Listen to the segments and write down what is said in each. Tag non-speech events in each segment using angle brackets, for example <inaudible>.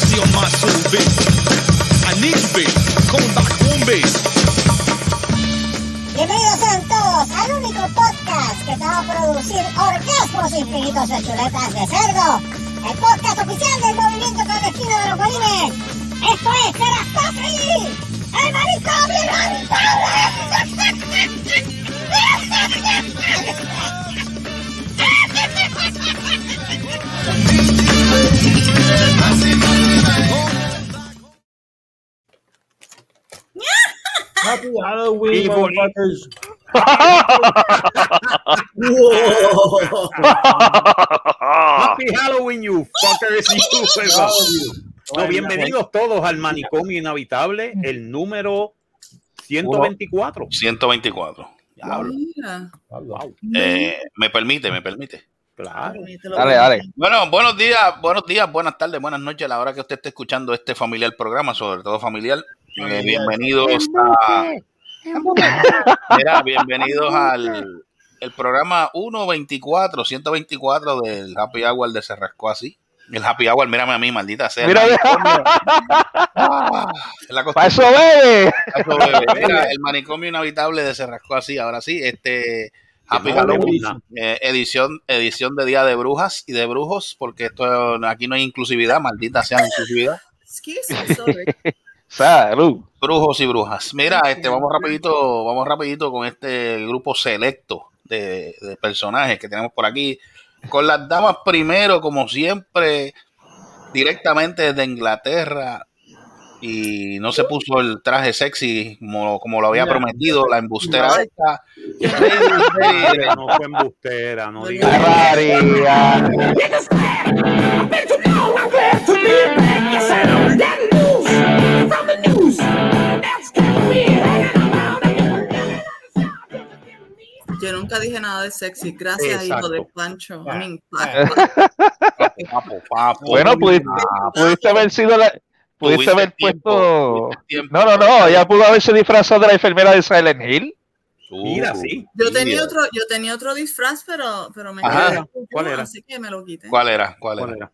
My soul home bass. Bienvenidos sean todos al único podcast que te va a producir orgasmos infinitos de chuletas de cerdo. El podcast oficial del movimiento clandestino de los bolines. Esto es Terastofri, el maricón <laughs> Happy Halloween, motherfuckers. Whoa. Happy Halloween, you fuckers. You fuckers. No, bienvenidos todos al manicomio inhabitable, el número 124. 124. Diablo. Mira. Wow, Eh, me permite, me permite. Claro. Dale, dale. Bueno, buenos días, buenos días, buenas tardes, buenas noches a la hora que usted esté escuchando este familiar programa, sobre todo familiar. Eh, bienvenidos a. Mira, bienvenidos al el programa 124, 124 del Happy Hour de Se Rascó Así. El Happy Hour, mírame a mí, maldita sea. Mira, Ah, para eso bebe. Eso, bebé. Mira, el manicomio inhabitable de Se Rascó Así. Ahora sí, este Happy no Halloween, debemos eh, edición, edición de Día de Brujas y de Brujos, porque esto aquí no hay inclusividad, maldita sea la inclusividad. <laughs> Excuse me, sorry. <laughs> Salud. Brujos y brujas. Mira, este, vamos rapidito, vamos rapidito con este grupo selecto de, de personajes que tenemos por aquí. Con las damas primero, como siempre, directamente desde Inglaterra. Y no se puso el traje sexy como, como lo había prometido, la embustera esta. No fue embustera, no digas. Yo nunca dije nada de sexy. Gracias, hijo de Exacto. Pancho. Ah. I mean, Papo, papo. Bueno, pudiste, pudiste haber sido la. Pudiste haber tiempo, puesto. tiempo. No, no, no. Ella pudo haberse disfrazado de la enfermera de Silent Hill. Mira, sí. yo tenía otro, yo tenía otro disfraz, pero, pero me Ajá. quedé ¿Cuál era? así que me lo quité. ¿Cuál era? ¿Cuál ¿Cuál era?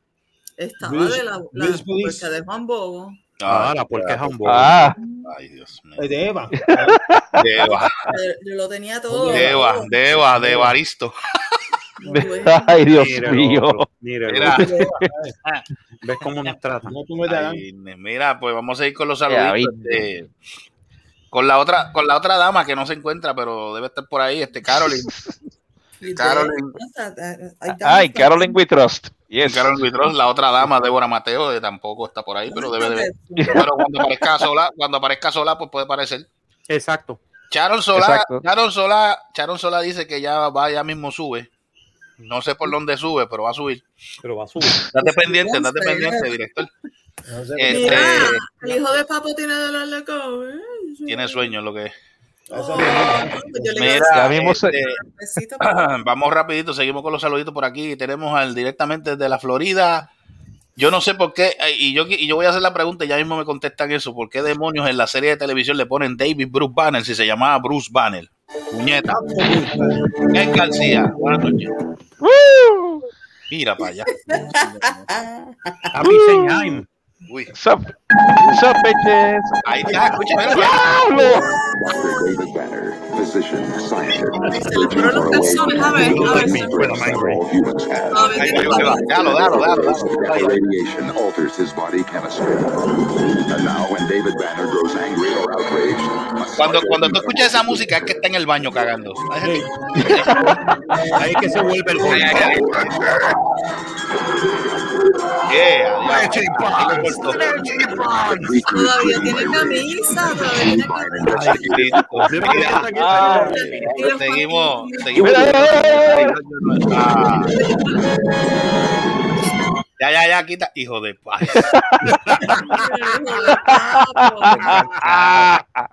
Estaba Luis- de la, la puerca de Juan Bobo. Ah, la puerca es hamburgo. Ah, Ay, Dios mío. De Eva. Eh, Yo lo tenía todo. Deba, Deba, de Ay, Dios Míralo, mío. otro. Mira, <laughs> ¿Ves cómo nos tratan? Ay, mira, pues vamos a ir con los saluditos. este, con la otra, con la otra dama que no se encuentra, pero debe estar por ahí, este Caroline. <laughs> Caroline. Ay, Caroline We Trust. Yes. Caroline Vitros, la otra dama, Débora Mateo, que tampoco está por ahí, pero debe de <laughs> Pero cuando aparezca sola, cuando aparezca sola, pues puede aparecer. Exacto. Charon Sola, Exacto. Charon Sola, Charon Sola dice que ya va, ya mismo sube. No sé por dónde sube, pero va a subir. Pero va a subir. Date pendiente, date pendiente, director. No sé. Este, Mira, el hijo de Papo tiene dolor de cabeza. tiene sueño lo que es. Eso Pues yo le iba a Mira, Ya este, pero- vamos rapidito, seguimos con los saluditos por aquí. Tenemos al directamente desde la Florida. Yo no sé por qué, y yo, y yo voy a hacer la pregunta y ya mismo me contestan eso. ¿Por qué demonios en la serie de televisión le ponen David Bruce Banner si se llamaba Bruce Banner? Puñeta. Ken García, buenas noches. Woo. Mira para allá. <laughs> Happy Jaime. Uy, What's up? What's up, bitches? ahí está, mira. ¡Diablo! Dr. David Banner, physician, scientist, Se le fueron los calzones, a ver, a ver. Ahí ahí. Dalo, dalo, dalo, radiation alters his body chemistry. And now, when David Banner grows angry or outraged, a Cuando, cuando tú escuchas esa música es que está en el baño cagando. Ahí es que se vuelve el. Yeah, adiós. Todavía tiene camisa, todavía tiene. Ah, Seguimos, seguimos. Ah. Ya, ya, ya, quita. Hijo de paz. <laughs>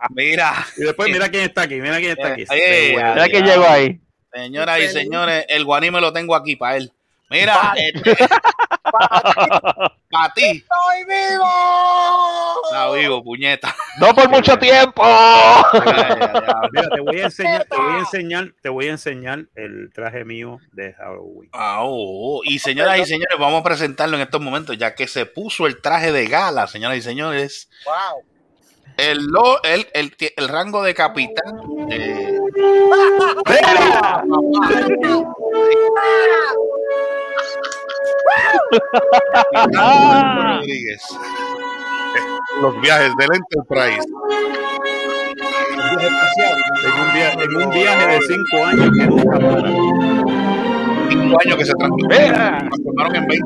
Mira, Y después mira quién está aquí, mira quién está aquí. Eh, güey. mira que llegó ahí. señoras y señores, el guaní me lo tengo aquí para él. Mira, este, <laughs> para ti. ¡Estoy vivo! Está vivo, puñeta. No por mucho tiempo. Mira, te voy a enseñar, te voy a enseñar, te voy a enseñar el traje mío de Halloween. Ah, oh, oh. Y señoras y señores, vamos a presentarlo en estos momentos, ya que se puso el traje de gala, señoras y señores. Wow. El, lo- el, el, el rango de capitán. eh, <laughs> Ah. <laughs> Rodríguez. Los viajes del Enterprise. Viaje. En un, via- en un viaje de cinco años que nunca para. Cinco años que se transformaron en 20.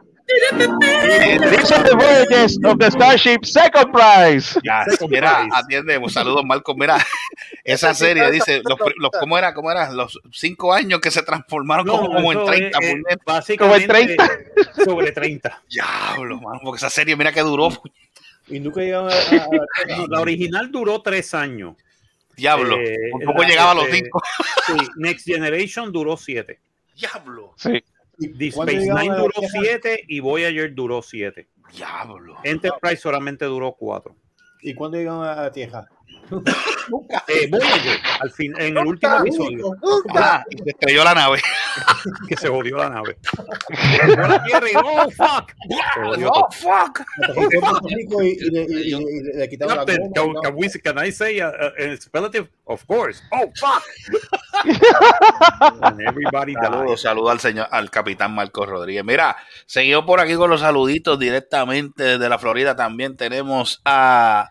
<laughs> These are the voyages of the Starship Second Prize. Ya, Second mira, prize. atiende, un saludo, Marco. Mira, esa serie dice, los, los- ¿cómo era? ¿Cómo era? Los cinco años que se transformaron como, como en eso 30. es, eh, básicamente Como en 30. Sobre 30. Diablo, mano, porque esa serie, mira que duró. Y nunca llegaron a. a- a- <laughs> La original duró tres años. Diablo, Eh, por poco la- llegaba a los este, cinco. Sí, Next Generation duró siete. Diablo, Sí. ¿Y Deep Space Nine duró Tierra? siete y Voyager duró siete. diablo. Enterprise solamente duró cuatro. ¿Y cuándo llegaron a la Tierra? Eh, Voyager, al fin, en el último episodio, Ah, y se estrelló la nave. <laughs> que se jodió la nave. A ¡oh, fuck! Oh, fuck. <laughs> Le, quitaron la can, goma. can we- can I say uh, uh, an expletive? Of course. Oh, fuck! <laughs> Everybody saludos al señor, al capitán Marcos Rodríguez. Mira, seguimos por aquí con los saluditos directamente desde la Florida. También tenemos a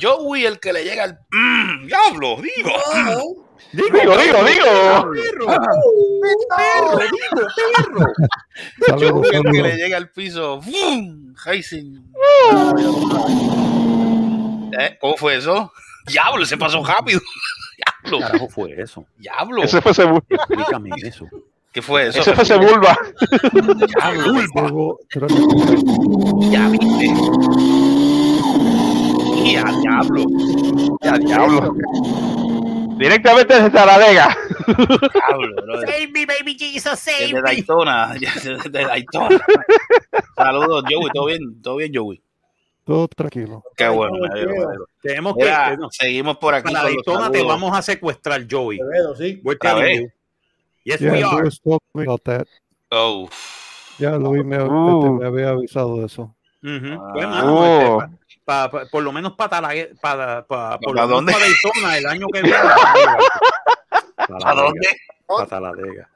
Joey, el que le llega el mm, diablo, digo. Digo, digo, digo. Joey, el que le llega al piso. ¡Bum! Racing. ¿Eh? ¿Cómo fue eso? Diablo, se pasó rápido. ¿Qué <laughs> Diablo, carajo fue eso? diablo. Ese fue Sebulba. Explícame eso. ¿Qué fue eso? Ese fue Sebulba. Diablo, ya viste. Y a diablo. Ya, diablo. Directamente desde <laughs> brother. Save me, baby Jesus, save Desde. Daytona, <laughs> desde Daytona. Saludos, Joey, ¿todo bien? ¿Todo bien, Joey? Todo tranquilo. Qué bueno. Tenemos que. Mira, no, seguimos por aquí para Daytona te vamos a secuestrar, Joey. Sí. We're telling you. Yes, Yeah, we are. Oh, Ya Luis me, este, me había avisado de eso. Ujú. Ah. Pues, mano, Oh. este, pa- pa- por lo menos para para para por ¿Para lo dónde? menos para Daytona el año que viene. ¿a <laughs> dónde? Para Taladega.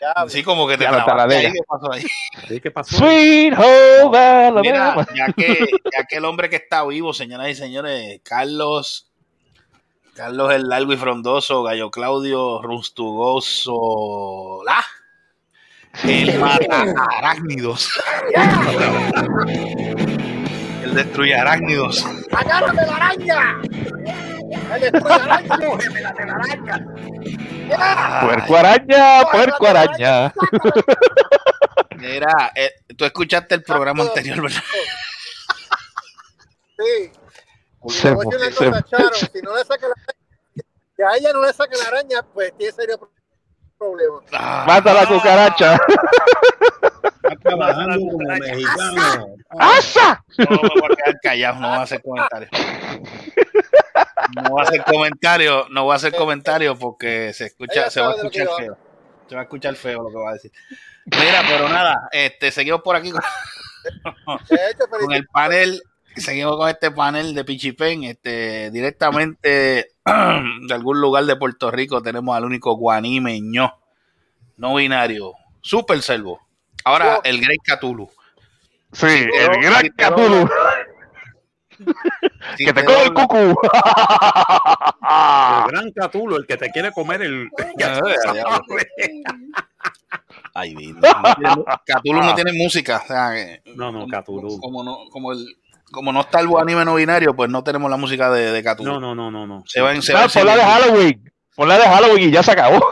Ya, Sí, como que te la Taladega. ¿qué pasó ahí? ¿Sí? ¿Qué pasó? Sweet Home Mira, ya que, ya que el hombre que está vivo, señoras y señores, Carlos, Carlos el largo y frondoso, Gallo Claudio, Runstugoso, la, el <laughs> mata arácnidos, el destruye arácnidos. ¡Agárrame la araña! ¡El destruye araña! ¡Cógeme la telaraña! ¡Ya! Puerco araña, puerco araña. Mira, eh, tú escuchaste el programa anterior, ¿verdad? Sí. Se se- si no le saca la araña, que a ella no le saca la araña, pues tiene serio problema. Ah, Mata la cucaracha. Está trabajando como mexicano. ¡Asa! No voy a quedar callado, no voy a hacer comentarios. No voy a hacer comentarios, no voy a hacer comentarios porque se escucha, se va a escuchar feo. Se va a escuchar feo lo que va a decir. Mira, pero nada, este, seguimos por aquí con, <laughs> con el panel, seguimos con este panel de Pichipen, este, directamente <clears throat> de algún lugar de Puerto Rico tenemos al único guanimeño, no binario, super selvo. Ahora el Grey Cthulhu. Sí, el gran Cthulhu. <laughs> Si Que te come el cucú. El <laughs> gran Catulo, el que te quiere comer el. <laughs> Ah. Ay, Vito, no tiene no tiene música. O sea, que- No, no. Como no, como el, como no está el anime no binario, pues no tenemos la música de, de Cthulhu. No, no, no, no, no. Se va en se No, en por la de Halloween. Por la de Halloween y ya se acabó.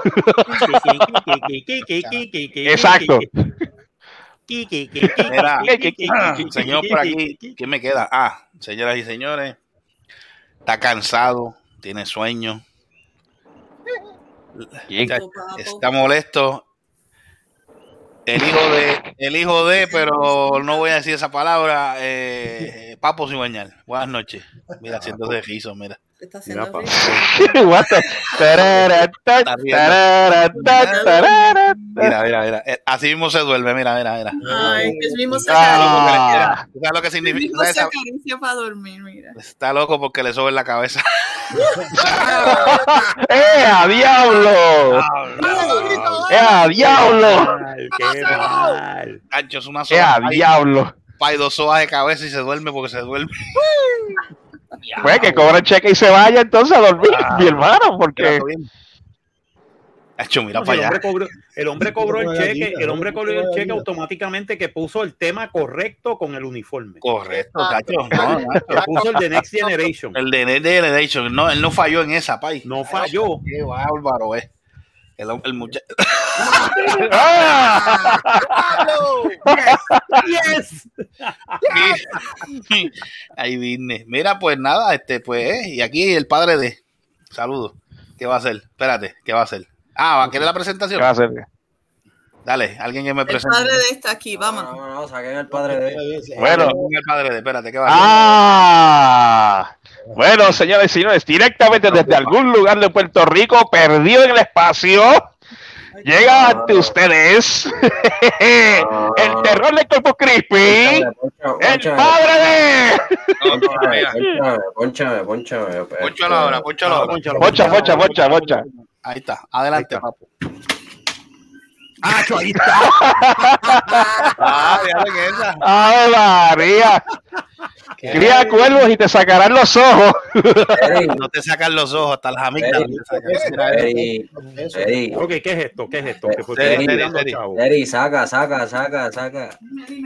Exacto. Mira, señor por aquí, ¿quién me queda? Ah, señoras y señores, está cansado, tiene sueño, está, está molesto. El hijo de, el hijo de, pero no voy a decir esa palabra, eh, Papo sin bañar. Buenas noches. Mira, haciéndose rizo, mira. Está Mira, haciendo. <laughs> What the- tarara, ta. Mira, mira, mira. Eh, Así mismo se duerme, mira, mira, mira. Ay, que es mismo se. Ah, ¿Tú ¿Sabes lo que El significa? mismo se acaricia para dormir, mira. Está loco porque le sobe en la cabeza. <laughs> <laughs> ¡Eh, a diablo! ¡Eh, a diablo! Qué mal. Ancho, es una ¡Eh, a diablo! Hay dos sogas de cabeza y se duerme porque se duerme. Pues que cobra el cheque y se vaya entonces a dormir, mi hermano, porque... Ancho, mira No, si el, allá. hombre cobró, el hombre cobró el Una cheque, el hombre cobró el cheque automáticamente que puso el tema correcto con el uniforme. Correcto. No, puso el de Next Generation. El de Next Generation. No, él no falló en esa, pay. No falló. Qué bárbaro, eh. El, el muchacho. <laughs> ¡Ah! Yes. Ahí vine. Mira, pues nada, este, pues, eh, y aquí el padre de. Saludos. ¿Qué va a hacer? Espérate, ¿qué va a hacer? Ah, ¿va a querer la presentación? ¿Qué va a hacer? Dale, alguien que me El presente. padre de esta aquí, vamos. No, no, saquen el padre de Bueno. El padre de, espérate, ¿qué va a hacer? ¡Ah! Bueno, señores y señores, directamente desde algún lugar de Puerto Rico, perdido en el espacio, llega ante ustedes <laughs> el terror de Corpus Crispy, el padre de... Ponchame, ponchame, ponchame. Pónchalo ahora, pónchalo ahora. Pocha, pocha, pocha, pocha. Ahí está, adelante, papo. Ah, ahí está. Ah, esa. ¡Ave María! Cría cuervos y te sacarán los ojos. No te sacan los ojos, hasta las Eri, Ok, ¿qué es esto? ¿Qué es esto? ¿Qué fue Eri, saca, saca, saca, saca.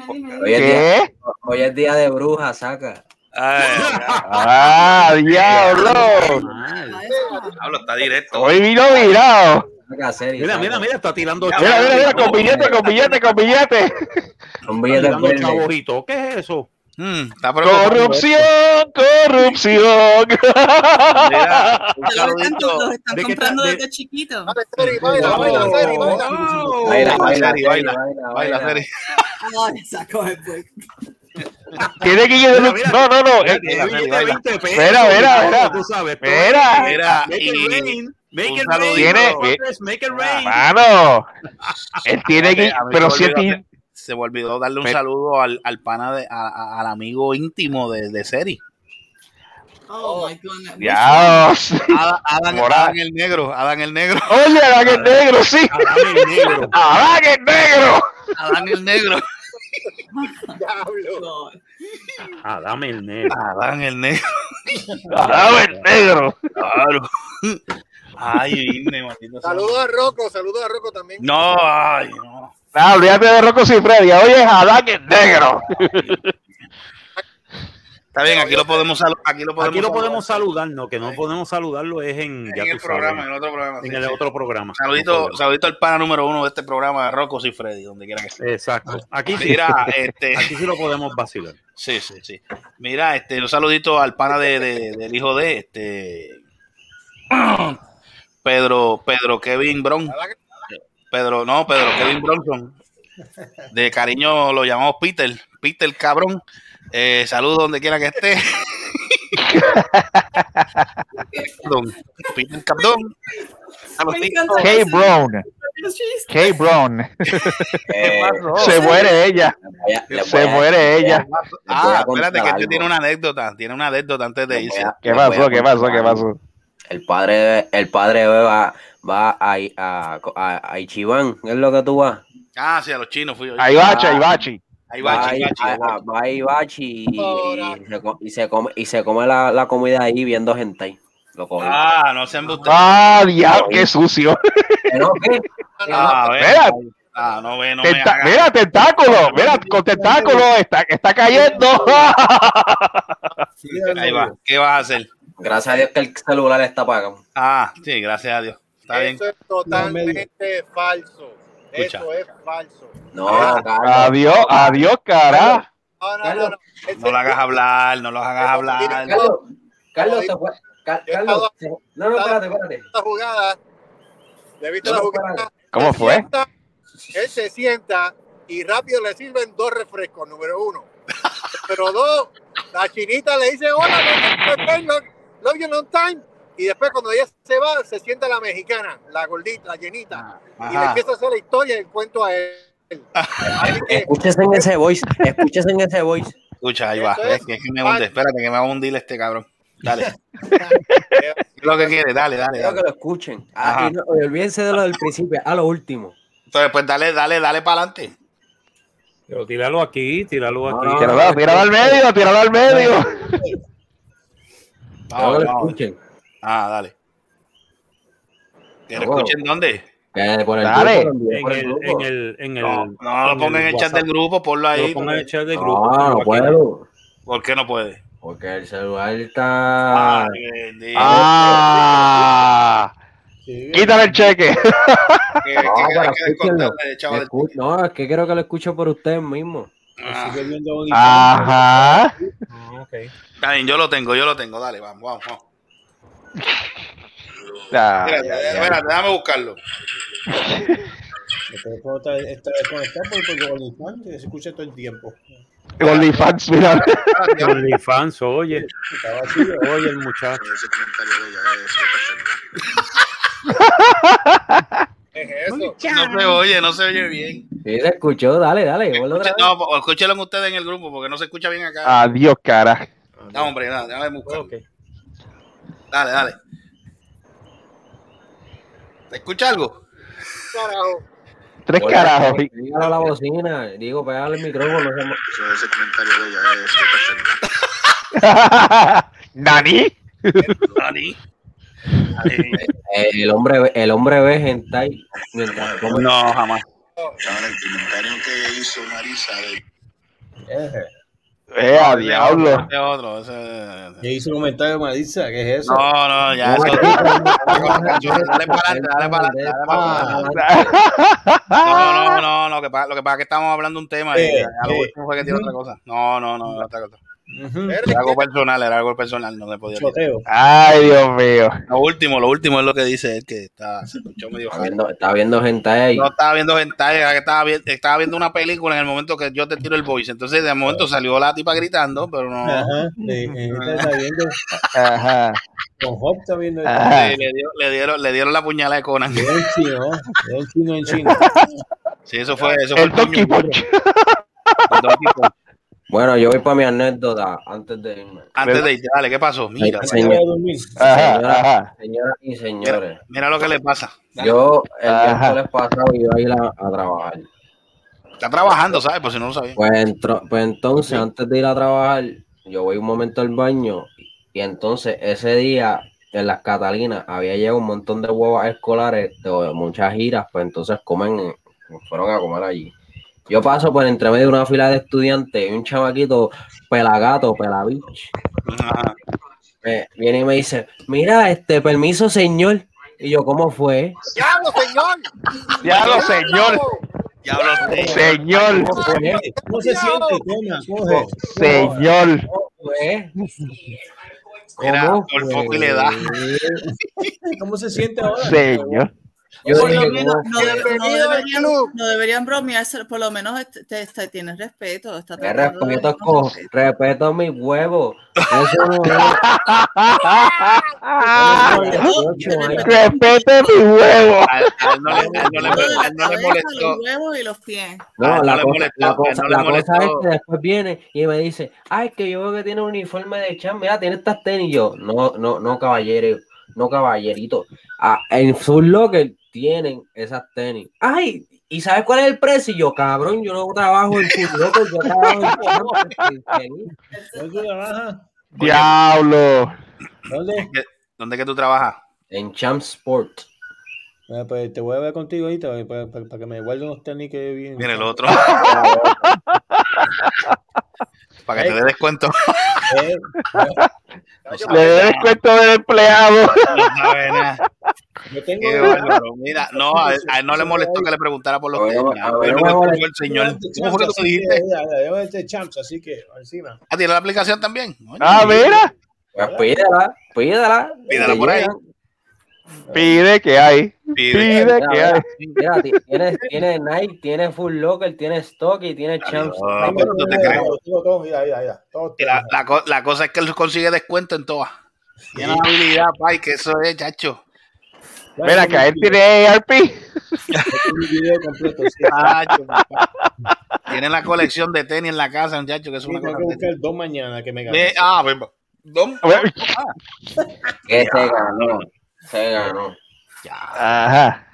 Hoy es, día, ¿Qué? hoy es día de bruja, saca. Ay, ¡Ah, diablo! Mal. Pablo está directo. Hoy vino virado. Mira, mira, mira, está tirando Mira, mira, mira, con billete, con billete, con billete. Está billete chavorito. ¿Qué es eso? Mm, está preocupado. Corrupción, corrupción. Mira, <laughs> están, saludito. los están ¿De qué comprando desde chiquito. Seri, baila, baila, baila. Baila, baila, baila, baila, Baila, baila. Seri. Ay, sacó el break. Tiene que ir. Mira, mira. No, no, no. Que billete baila. 20 pesos. Mira, mira, mira. Tú sabes. Mira. Mira, Make y it rain. Make un it saludo. rain. Tiene- motherfuckers, Make it rain. Mano. Él tiene que. Pero se si. Se me olvidó darle un saludo al, al pana de, a- a- al amigo íntimo de, de Seri. Oh my goodness. Dios. Adán, Adán, Moral. Adán el negro, Adán el negro, Oye, Adán el negro, sí. Adán el negro. Adán el negro. Adán el negro, <laughs> Diablo. God. Ah, dame el negro. Adán el negro. <laughs> Adán el negro. Claro. Ay, Irne, maldito. Saludos a Rocco, saludos a Rocco también. No, ay, no. No, olvídate de Rocco Cifredi. Oye, es Adán el negro. Está bien, aquí lo podemos aquí lo podemos Aquí lo saludar. podemos saludar, no, que no podemos saludarlo es en, ya en el tú programa, sabes, en el otro programa. en sí, el sí. otro programa. Saludito, saludito al pana número uno de este programa, Rocco y Freddy, donde quiera que esté. Exacto. Aquí sí, Mira, <laughs> este, aquí sí lo podemos vacilar. sí, sí, sí. Mira, este, un saludito al pana de, de- del hijo de este <clears throat> Pedro, Pedro Kevin Bron. Pedro, no, Pedro Kevin Bronson. De cariño lo llamamos Peter, Peter cabrón. Eh, saludos donde quiera que esté. <laughs> Don Peter encanta K. Brown. K. Brown. Eh, Se muere ella. a- Se a- muere ella. Ah, a espérate, que este tiene una anécdota, tiene una anécdota antes de irse. a- ¿Qué a pasó? ¿Qué pasó? ¿Qué pasó? El padre, el padre va, va a, a, a, a Ichiban, ¿es lo que tú vas? Ah, sí, a los chinos fui yo. Ahí bachi, ahí bachi. Ahí Va, va, a- chica, a- a- va y, y se, co- y se come, y se come la, la comida ahí viendo hentai. Lo coge. Ah, no se embuste. Ah, diablo, qué sucio. ¿Pero qué? <laughs> Ah, Ah, no ve, no me tenta- mira, tentáculo. Mira, con tentáculo está, está cayendo. Ahí va. ¿Qué vas a hacer? Gracias a Dios que el celular está apagado. Ah, sí, gracias a Dios. Está bien. Eso es totalmente falso. Escucha. Eso es falso. No, Ah, Carlos. Adiós, adiós, cara. No, no, Carlos. no. no. Ese- No lo hagas hablar, no lo hagas hablar. Carlos, Carlos, se fue. Car- Carlos, se- no, no, espérate, espérate. jugada. Le he visto No, la no, jugada. ¿Cómo fue? él se sienta y rápido le sirven dos refrescos, número uno. Pero dos, la chinita le dice, hola, love, love, you long time. Y después cuando ella se va, se sienta la mexicana, la gordita, la llenita. Y le empieza a hacer la historia y el cuento a él. Escúchese en ese voice, escúchese en ese voice. Escucha, ahí va. Es que, es que me hunde. Espérate, que me va a hundir este cabrón. Dale. <laughs> ¿Qué es lo que quiere? Dale, dale, Quiero que lo escuchen. Ah, y no- olvídense de lo del principio, a lo último. Entonces, pues dale, dale, dale para adelante. Pero tíralo aquí, tíralo aquí. no, Tíralo, tíralo al medio, tíralo al medio. Que lo escuchen. Ah, dale. ¿Que lo Vamos. escuchen dónde? Por el Dale. grupo, lo envíen En por el el, grupo. en el, en el, No, no lo pongan en el chat del grupo, ponlo ahí. Lo pongan en el chat del grupo. No, no puedo. ¿Por qué no puede? Porque el celular está. Ay, bendito. Ah, Sí, quítale el cheque. <laughs> Que- que- No, que- No, es que quiero que lo escuchen por ustedes mismos. Ah. Ajá. Ah, ok. Está bien, yo lo tengo, yo lo tengo. Dale, vamos, vamos. vamos. Ah, Espérate, ya, ya. espérate, déjame buscarlo. El teléfono está, está desconectado por, por OnlyFans, que se escucha todo el tiempo. OnlyFans, mira. <laughs> Ya- OnlyFans, oye. Está vacío. Oye, el muchacho. ¿qué es eso? No se oye, no se oye bien. Sí, se escuchó, dale, dale. vuelve otra Escuche- vez. no, escúchenlo ustedes en el grupo porque no se escucha bien acá. Adiós, cara. No, hombre, nada, déjame buscarlo. Ok. Dale, dale. ¿Te escucha algo? Carajo. Tres carajos. Dígalo a la bocina. Digo, pégale el micrófono. no se mo- Dani. <laughs> Dani. Dani. Eh, el hombre ve- el hombre ve hentai. No, jamás. Eh, a diablo. Otro, ese- Ya hizo un comentario, Marisa, ¿qué es eso? No, no, ya. No, eso- Dale para adelante, dale para adelante, dale para adelante. No, no, no, no, que lo que pasa es que estamos hablando de un tema y Eh, a lo eh. último fue que tiene otra cosa. No, no, no, otra cosa. Ujú. Era algo personal, era algo personal, no le podía. Ay, Dios mío. Lo último, lo último es lo que dice él, que está, se escuchó medio Está viendo, está viendo hentai ahí. No estaba viendo era que estaba, vi- estaba viendo una película en el momento que yo te tiro el voice. Entonces, de momento salió la tipa gritando, pero no. Ajá. Eh, este está viendo. Ajá. Con Hop está viendo. el- Ajá. Sí, le, dio- le dieron, le dieron la puñalada de Conan. Veo en chino, veo en chino en chino. Sí, eso fue, eso fue El. Punch. El Donkey Punch. Bueno, yo voy para mi anécdota antes de irme. Antes de irte, dale, ¿qué pasó? Mira. Ajá, Señora- ajá. Señoras y señores, mira lo que le pasa. Dale. yo el miércoles pasado iba a ir a, a trabajar. Está trabajando, ¿sabes? Por si no lo sabía. Pues, entro- pues entonces, antes de ir a trabajar, yo voy un momento al baño y entonces ese día en las Catalinas había llegado un montón de huevas escolares de muchas giras, pues entonces comen, fueron a comer allí. Yo paso por entre medio de una fila de estudiantes y un chamaquito pelagato, pelabich, Ajá. me viene y me dice, mira, este permiso señor. Y yo, ¿cómo fue? ¡Diablo, señor! Diablo, señor. Diablo. Señor. ¿Cómo fue? ¿Cómo se siente? Toma, coge. Señor. ¿Cómo fue? Mira, ¿Cómo por fue? poco y le da. ¿Cómo se siente ahora? Señor. Yo Por lo menos ¿cómo no, debe- no deberían, no deberían bromearse, por lo menos este- te, te- tienes respeto. Está respeto, co, respeto. mis huevos. Eso no es. Respete mi huevo. A, a él no le, molestó. los huevos y los pies. No, la no le cosa, molestó, la a él cosa, no le la cosa es que después viene y me dice, ay, que yo veo que tiene un uniforme de champ, mira, tiene estas tenis. Y yo, no, no, no, caballero, no, caballerito. Ah, en su locker tienen esas tenis. Ay, ¿y sabes cuál es el precio? Y yo, cabrón, yo no trabajo en Locker, yo trabajo en tenis. ¿Dónde trabajas? Diablo. ¿Dónde? ¿Dónde que tú trabajas? En Champ Sport. Pues te voy a ver contigo ahorita para, para- para que me guarde unos tenis que bien. Mira el otro. <laughs> Para que te dé descuento. <laughs> Eh, Le doy descuento del empleado. No sabe nada. yo tengo. Qué bárbaro. Mira, no, a él, a él no le molestó que le preguntara por los A ver, tenis. a A ver, él no no me el señor. ¿Cómo fue que tú dijiste? así que, ya, ya, Llevo este champs, así que encima. Ah, tiene la aplicación también. Oye, Ah, mira. Pues pídela. Pídela Te por ahí. Pide que hay. Pide. Pide Mira, que mira, hay. mira, ti- tiene, tiene Nike, tiene Full Locker, tiene Stock y tiene Champs. Mira, mira, mira, la, la, co- la cosa es que él consigue descuento en todas. Tiene la habilidad, pay, que eso es, chacho. Ven acá, él tiene ARP. Sí. Tiene la colección de tenis en la casa, muchacho, que es Sí, una cosa. que buscar dos mañana que me. Ve- Ah, pues, ¿dónde? Que se ganó. Se ganó. Ajá.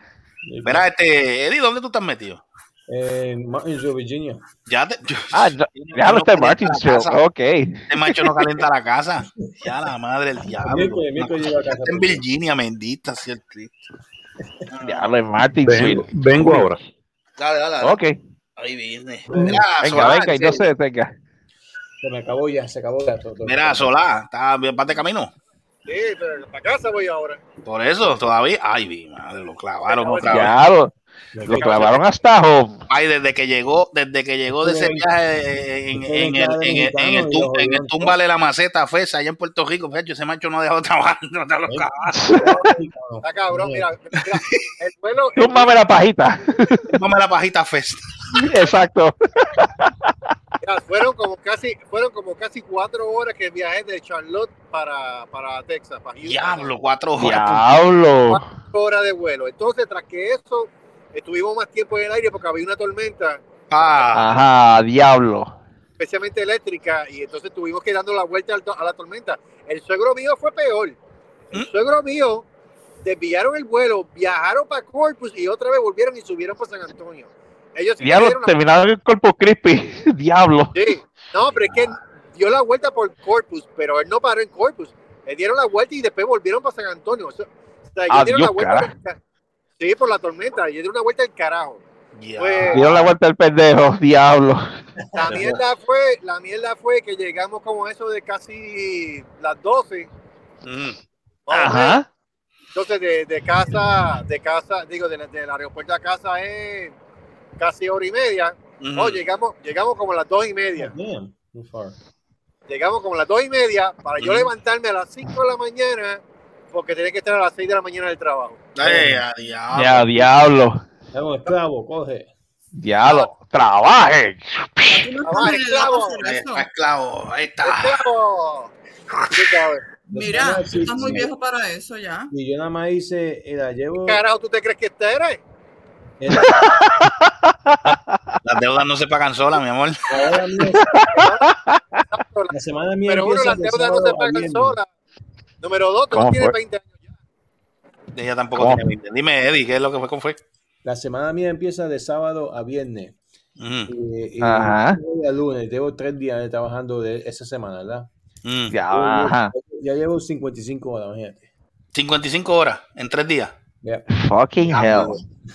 Mira, este, Eddie, ¿dónde tú estás metido? En Martinsville, Virginia. Ya te. Ah, ya, ya no está en Martinsville. Ok. Este macho no calienta la casa. Ya la madre del diablo. Miércoles, a casa. Está en Virginia, bendita sea el Cristo. Diablo, en Martinsville. Vengo ahora. Dale, dale, dale. Ok. Ahí viene. Venga, Mira, Solá, venga, y no se detenga. Se me acabó ya, se acabó ya todo. todo. Mira, Solá, ¿está bien parte de camino? Sí, pero para casa voy ahora. Por eso, todavía. Ay, mi madre, lo clavaron otra vez. Lo, clavaron hasta home. Ay, desde que llegó, desde que llegó de ese viaje en, en, el, en, el, en, el, tum- en el Túmbale la Maceta Fesa, allá en Puerto Rico, ese macho no ha dejado de <laughs> trabajar, no te lo clavaron. Está cabrón, mira, <laughs> mira, el vuelo, <laughs> Túmbame la pajita. Túmbame la pajita Festa. Exacto. mira, fueron como casi, fueron como casi cuatro horas que viajé de Charlotte para, para Texas, para Houston. Diablo, cuatro horas. Diablo. Cuatro horas de vuelo. Entonces, tras que eso, estuvimos más tiempo en el aire porque había una tormenta, Ah, Ajá, diablo. especialmente eléctrica, y entonces tuvimos que dando la vuelta a la tormenta. El suegro mío fue peor. El suegro mío desviaron el vuelo, viajaron para Corpus y otra vez volvieron y subieron para San Antonio. Ellos Diablo, dieron terminaron el cuerpo crispy. <laughs> Diablo. Sí, no, pero es que dio la vuelta por Corpus, pero él no paró en Corpus. Le dieron la vuelta y después volvieron para San Antonio. O sea, ellos dieron Adiós, la vuelta. cara. Del Sí, por la tormenta. Ellos dieron una vuelta del carajo. Pues, Dieron la vuelta al pendejo. <laughs> Diablo. la mierda fue, la mierda fue que llegamos como eso de casi las 12. mm. Ajá. Entonces de, de casa, de casa, digo, de la- del aeropuerto a casa es casi hora y media. No, llegamos, llegamos como a las dos y media. Far. Llegamos como a las dos y media para yo levantarme a las 5 de la mañana porque tenía que estar a las 6 de la mañana del trabajo. Ay, a diablo. Ya, diablo. Es un esclavo, coge. Diablo. Trabaje. Trabaja, esclavo, Ahí está, esclavo, ahí está. esclavo. Mira, tú estás muy viejo para eso ya. Y yo nada más hice, eh, la llevo. ¿Qué carajo tú te crees que este eres? Las deudas no se pagan solas, mi amor. <laughs> la semana mía Pero uno, las de deudas no se pagan solas. Número dos, tú no ¿Cómo tienes fue? 20 años ya. Ella tampoco tiene 20. Dime, Eddie, ¿qué es lo que fue? ¿Cómo fue? La semana mía empieza de sábado a viernes. Mm, Y, y a lunes, llevo tres días trabajando de esa semana, ¿verdad? mm. Ya, ajá. Ya llevo 55 horas, imagínate. 55 horas en tres días. Ya. Fucking hell.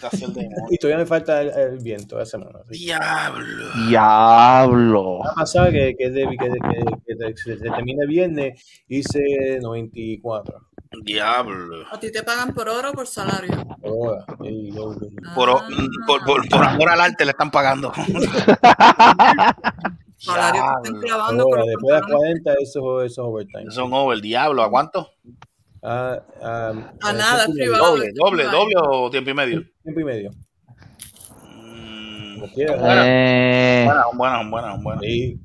Casi el <laughs> demonio. Y todavía me falta el, el viento la semana. así. Diablo. Diablo. Va a pasar que, que, de- que, que- que de- se, se termina el viernes, hice 94 Diablo. ¿A ti te pagan por hora o por salario? por hora. Y yo- Por, Ah, por, por, por amor al arte le están pagando. <laughs> <laughs> salario te están clavando por Después de las pantalones. 40, eso, eso es overtime. Son over, diablo. ¿A cuánto? Ah, ah, A eh, nada, es privado. Doble, doble, doble o tiempo y medio. Tiempo y medio. Mm, quieras. Eh, buenas, son buenas. Sí.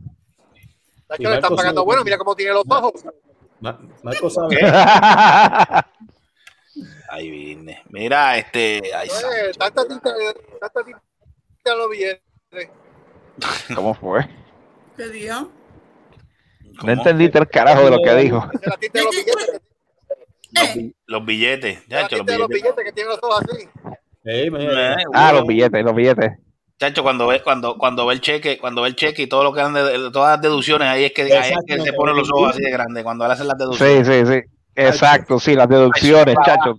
Le están pagando bueno, mira cómo tiene los ojos. Ma- Marco sabe. <laughs> Ahí vine. Mira, este. Ay, Eh, santo. tanta tinta, tanta tinta en los billetes. <laughs> ¿Cómo fue? ¿Qué día? No entendiste el carajo de lo que dijo. La tinta de los billetes. Que- Los, los billetes. La Chacho, los de los billetes. billetes que tienen los ojos así. Eh. Eh, Ah, los billetes, los billetes. Chacho, cuando ve, cuando, cuando ve el cheque, cuando ve el cheque y todo lo que dan de, de- todas las deducciones, ahí es que, ahí es que se ponen los ojos así de grandes, cuando le hacen las deducciones. Sí, sí, sí. Exacto, sí, las deducciones, chacho.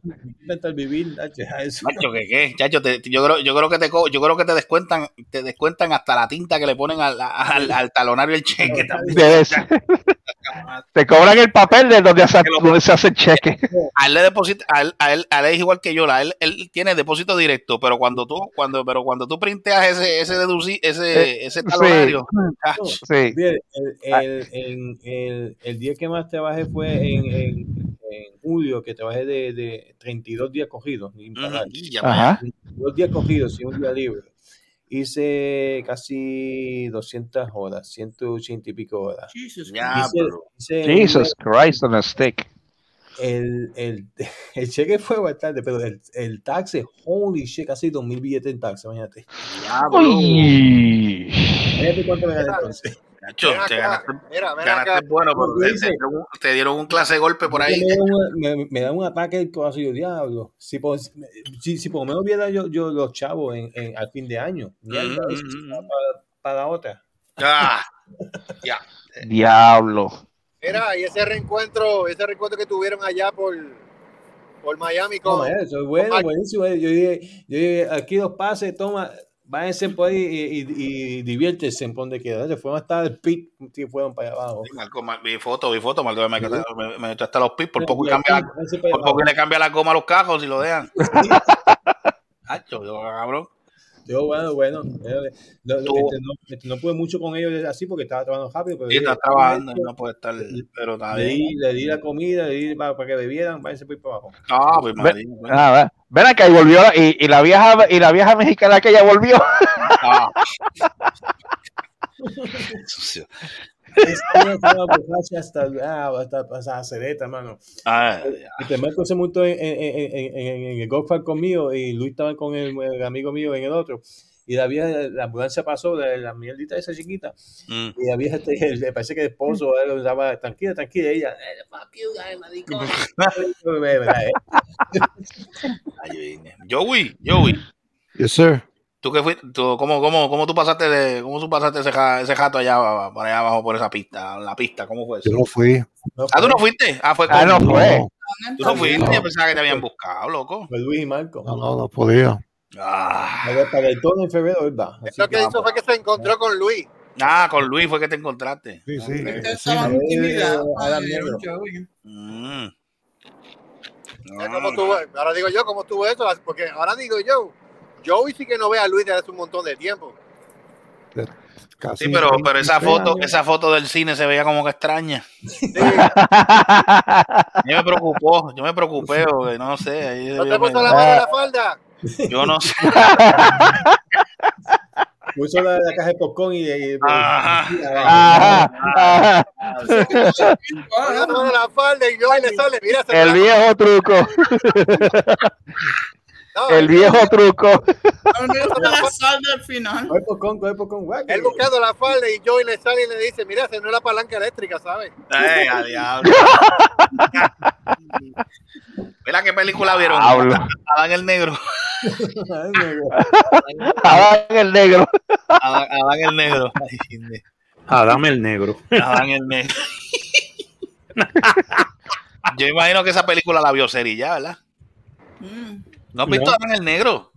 Vivir, Nacho, eso. Chacho, ¿qué qué? Chacho, te- yo creo, yo creo que te yo creo que te descuentan, te descuentan hasta la tinta que le ponen al, al, al talonario el cheque también. Debe ser. Te cobran el papel de donde se, donde se hace el cheque. A él le deposita, a él, a él, a él es igual que yo, la- él, él tiene depósito directo, pero cuando tú, cuando, pero cuando tú printeas ese, ese deduci- ese, ese sí. talonario, Sí. El, el, el, el día que más trabajé fue en, en, en julio, que trabajé de, de 32 días cogidos. sin mm, Ajá. Dos días cogidos y un día libre. Hice casi 200 horas, 180 y pico horas. Jesus ya, Hice- Jesus Christ on a stick. el, el, <laughs> el cheque fue bastante, pero el, el taxe, holy shit, casi 2 mil billetes en taxe, imagínate. diablo, Uy. Imagínate cuánto me gané entonces. Nacho, Ven te acá, ganaste, mira, ven ganaste acá. bueno, pero Como te, te dieron, un- te dieron un clase de golpe por ahí. Me da, un, me, me da un ataque el corazón, yo diablo. Si por, si, si por lo menos viera yo, yo los chavos en, en, al fin de año, ya Mm, iba a mm, decir, mm. para, para otra. Ah, <laughs> ya. Diablo. Mira, y ese reencuentro, ese reencuentro que tuvieron allá por, por Miami No, con, man, eso es bueno, buenísimo. Yo dije, yo dije, aquí los pases, toma, váyanse por ahí y, y, y diviértese en donde quiera. Se fueron hasta el pit, sí, fueron para allá abajo. Sí, Marco, ma- mi foto, mi foto, Marco, me, me, me, hasta los pis, por poco cambia por poco le cambia la goma a los cajos si lo dejan. Hacho, <laughs> yo, cabrón. Yo, bueno, bueno. eh, no, Tú- este, no, este, no pude mucho con ellos así porque estaba trabajando rápido. Pero Sí, está trabajando y no puede estar, pero le, di, le di la comida, le di para, para que bebieran, váyanse por ahí para abajo. Ah, pues María, bueno. Ah, ven acá y volvió y, y la vieja y la vieja mexicana que ya volvió. Ah. <laughs> Sucio. Hasta, ah, hasta, hasta la cereta, mano. Ah. Y te Marco se montó en, en, en, en, el golf cart conmigo y Luis estaba con el, el amigo mío en el otro. Y la vieja, la ambulancia pasó, la, la mierdita esa chiquita. Mm. Y la vieja, este, <laughs> le parece que el esposo él estaba tranquila, tranquila. Y ella, eh, fuck you, guys, maricón. <laughs> ¿Verdad, eh? Joey, Joey, Yes, sir. ¿Tú qué fuiste? Tú, cómo, cómo, ¿Cómo tú pasaste de, cómo tú pasaste ese, ese jato allá, por allá abajo por esa pista, la pista? ¿Cómo fue eso? Yo no fui. No, Ah, ¿tú no fuiste? Ah, fue Ah, con- no fue. Tú no fuiste, No. yo pensaba que te habían buscado, loco. Fue Luis y Marco. No, no, no podía. Ah, para el tono en febrero, va. Así lo que hizo fue que se encontró con Luis. ah, con Luis fue que te encontraste. Sí, sí. Estaban Eh, intimidados. Joey. Mm. Ya, ¿Cómo estuvo? Ahora digo yo, ¿cómo estuvo eso? Porque ahora digo yo, Joey sí que no ve a Luis desde hace un montón de tiempo. Casi Sí, pero, pero esa 23 foto, años. esa foto del cine se veía como que extraña. Sí, Yo me preocupó, yo me preocupé, porque no sé. ahí ¿No te yo, la mano en la falda? yo no sé. Puso la, la caja de popcorn y, Ajá. y- Ajá, ajá. Pone la mano en la falda y Joey le sale, mira, se El viejo truco. No, El viejo truco. No, no, no, la salda al final. Él buscando la falda y Joey le sale y le dice, mira, se no es la palanca eléctrica, ¿sabes? A diablo. <laughs> Mira qué película vieron. Adán el negro. Adán el negro. Adán, Adán el negro. Dame el negro. Adán el negro. <laughs> Yo imagino que esa película la vio Seri ya, ¿verdad? Mm. ¿No has visto No. Adán el negro?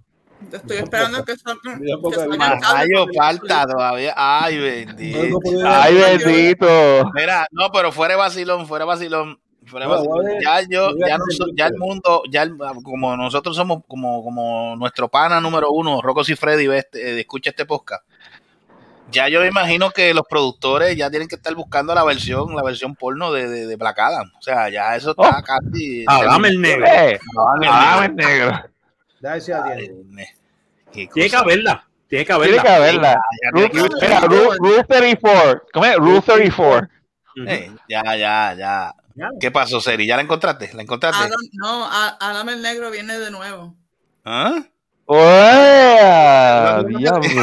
Te estoy esperando que salga. El- falta todavía. Ay, No, bendito. no Ay, bendito. Mira, no, pero fuera de vacilón, fuera de vacilón. Fuera de No, Ya yo, ya, el ya el mundo, ya el- como nosotros somos como, como nuestro pana número uno, Rocco y Freddy, ve este- eh, escucha este podcast. Ya yo me imagino que los productores ya tienen que estar buscando la versión, la versión porno de, de, de Black Adam. O sea, ya eso está Oh. casi. Dame el negro. Eh, Adán el negro. Tiene que haberla. Tiene que Tiene haberla. haberla. Tiene que- mira, Rule, Rule 34. ¿Cómo es? Rule 34. Ujú. Eh, ya, ya, ya. ¿Qué pasó, Seri? ¿Ya la encontraste? ¿La encontraste? Adam, no, Adam el negro viene de nuevo. ¿Ah? ¡Uea! <laughs> Diablo.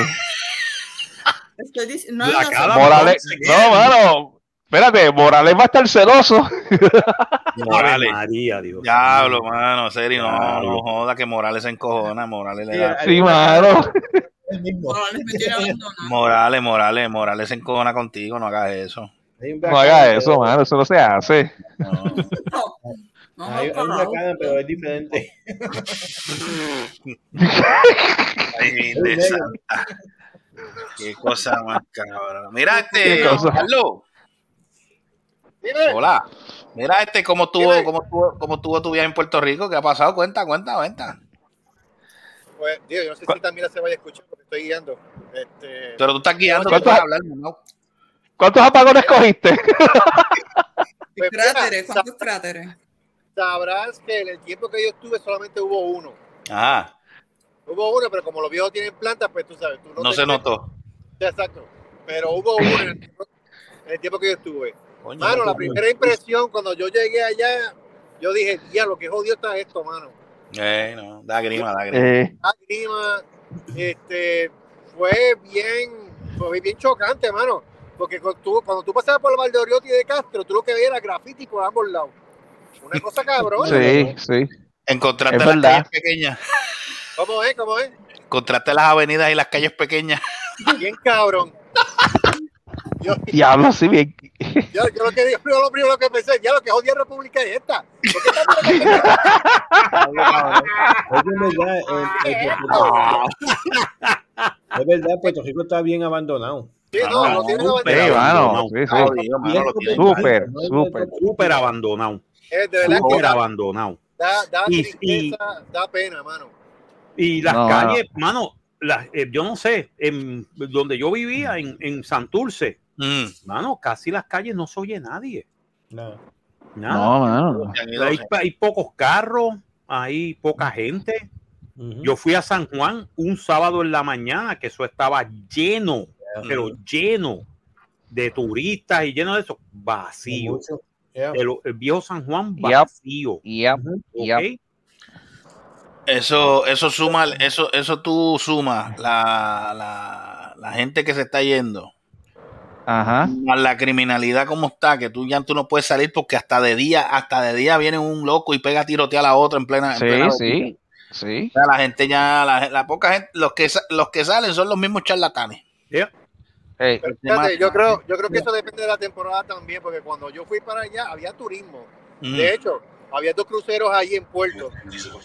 Estoy dic- no, no, Morales. No, mano. Espérate, Morales va a estar celoso. <laughs> Morales. María, Dios. Diablo, mano, serio, no, no joda que Morales se encojona, Morales le da. Sí, mano. Morales me tiene abandonado. Morales, Morales, Morales se encojona contigo, no hagas eso. No Black haga Adam, eso, mano. Eso no se hace. No. <laughs> Hay, hay un carajo. Black Adam, pero es diferente. <laughs> Ay, de santa. Qué cosa más cabrón. Mira, este. Carlos, Dime. Hola. Mira, este, ¿cómo estuvo, cómo estuvo, cómo estuvo tu viaje en Puerto Rico? ¿Qué ha pasado? Cuenta, cuenta, cuenta. Pues, tío, yo no sé si también se vaya a escuchar porque estoy guiando. Este, Pero tú estás guiando, ¿Cuánto- puedes hablar, ¿no? ¿Cuántos apagones cogiste? <laughs> pues, Cráteres, ¿cuántos cráteres? sabrás que en el tiempo que yo estuve solamente hubo uno. Ajá, Hubo uno, pero como los viejos tienen plantas, pues tú sabes. Tú no se notó. Sí, Exacto. Pero hubo uno en el tiempo, en el tiempo que yo estuve. Coño, Mano, la no, primera impresión cuando yo llegué allá, yo dije, ya, lo que jodido está esto, mano. Eh, no, da grima, da grima. Eh, La grima, este, fue bien, fue bien chocante, mano. Porque cuando tú, cuando tú pasabas por el Valdeoriotti de Castro, tú lo que veías era graffiti por ambos lados. Una cosa <laughs> cabrón. sí, sí. Encontraste las calles pequeñas. ¿Cómo es? ¿Cómo es? Encontraste las avenidas y las calles pequeñas. <laughs> Bien cabrón. Yo, Diablo, sí, bien. yo, yo lo que digo, lo primero que pensé, ya lo que jodía República es esta. ¿Por <laughs> qué esta mierda Es verdad, es Puerto Rico está bien abandonado. Sí, no, no tiene súper Sí, abandonado. Súper, súper. Súper abandonado. Eh, de verdad que abandonado. da, da Y- tristeza, da pena, mano. Y las No, calles, mano, las, eh, yo no sé, en donde yo vivía, en, en Santurce, Mm, mano, casi las calles no se oye nadie. Nada. Nada. No, mano. hay, pocos carros, hay poca gente. Yo fui a San Juan un sábado en la mañana, que eso estaba lleno, pero lleno de turistas y lleno de eso, vacío. Yeah. El, el viejo San Juan vacío. Yep, ¿ok? yep. Eso, eso suma, eso, eso tú sumas la, la, la gente que se está yendo. Ajá. Más la criminalidad como está, que tú ya tú no puedes salir porque hasta de día, hasta de día viene un loco y pega a tirotear a la otra en plena. en Sí, plena sí. Sí. O sea, la gente ya, la, la poca gente, los que, los que salen son los mismos charlatanes. Yeah. Ey, Pero fíjate, yo creo, yo creo que eso depende de la temporada también, porque cuando yo fui para allá había turismo. Mm. De hecho, había dos cruceros ahí en Puerto,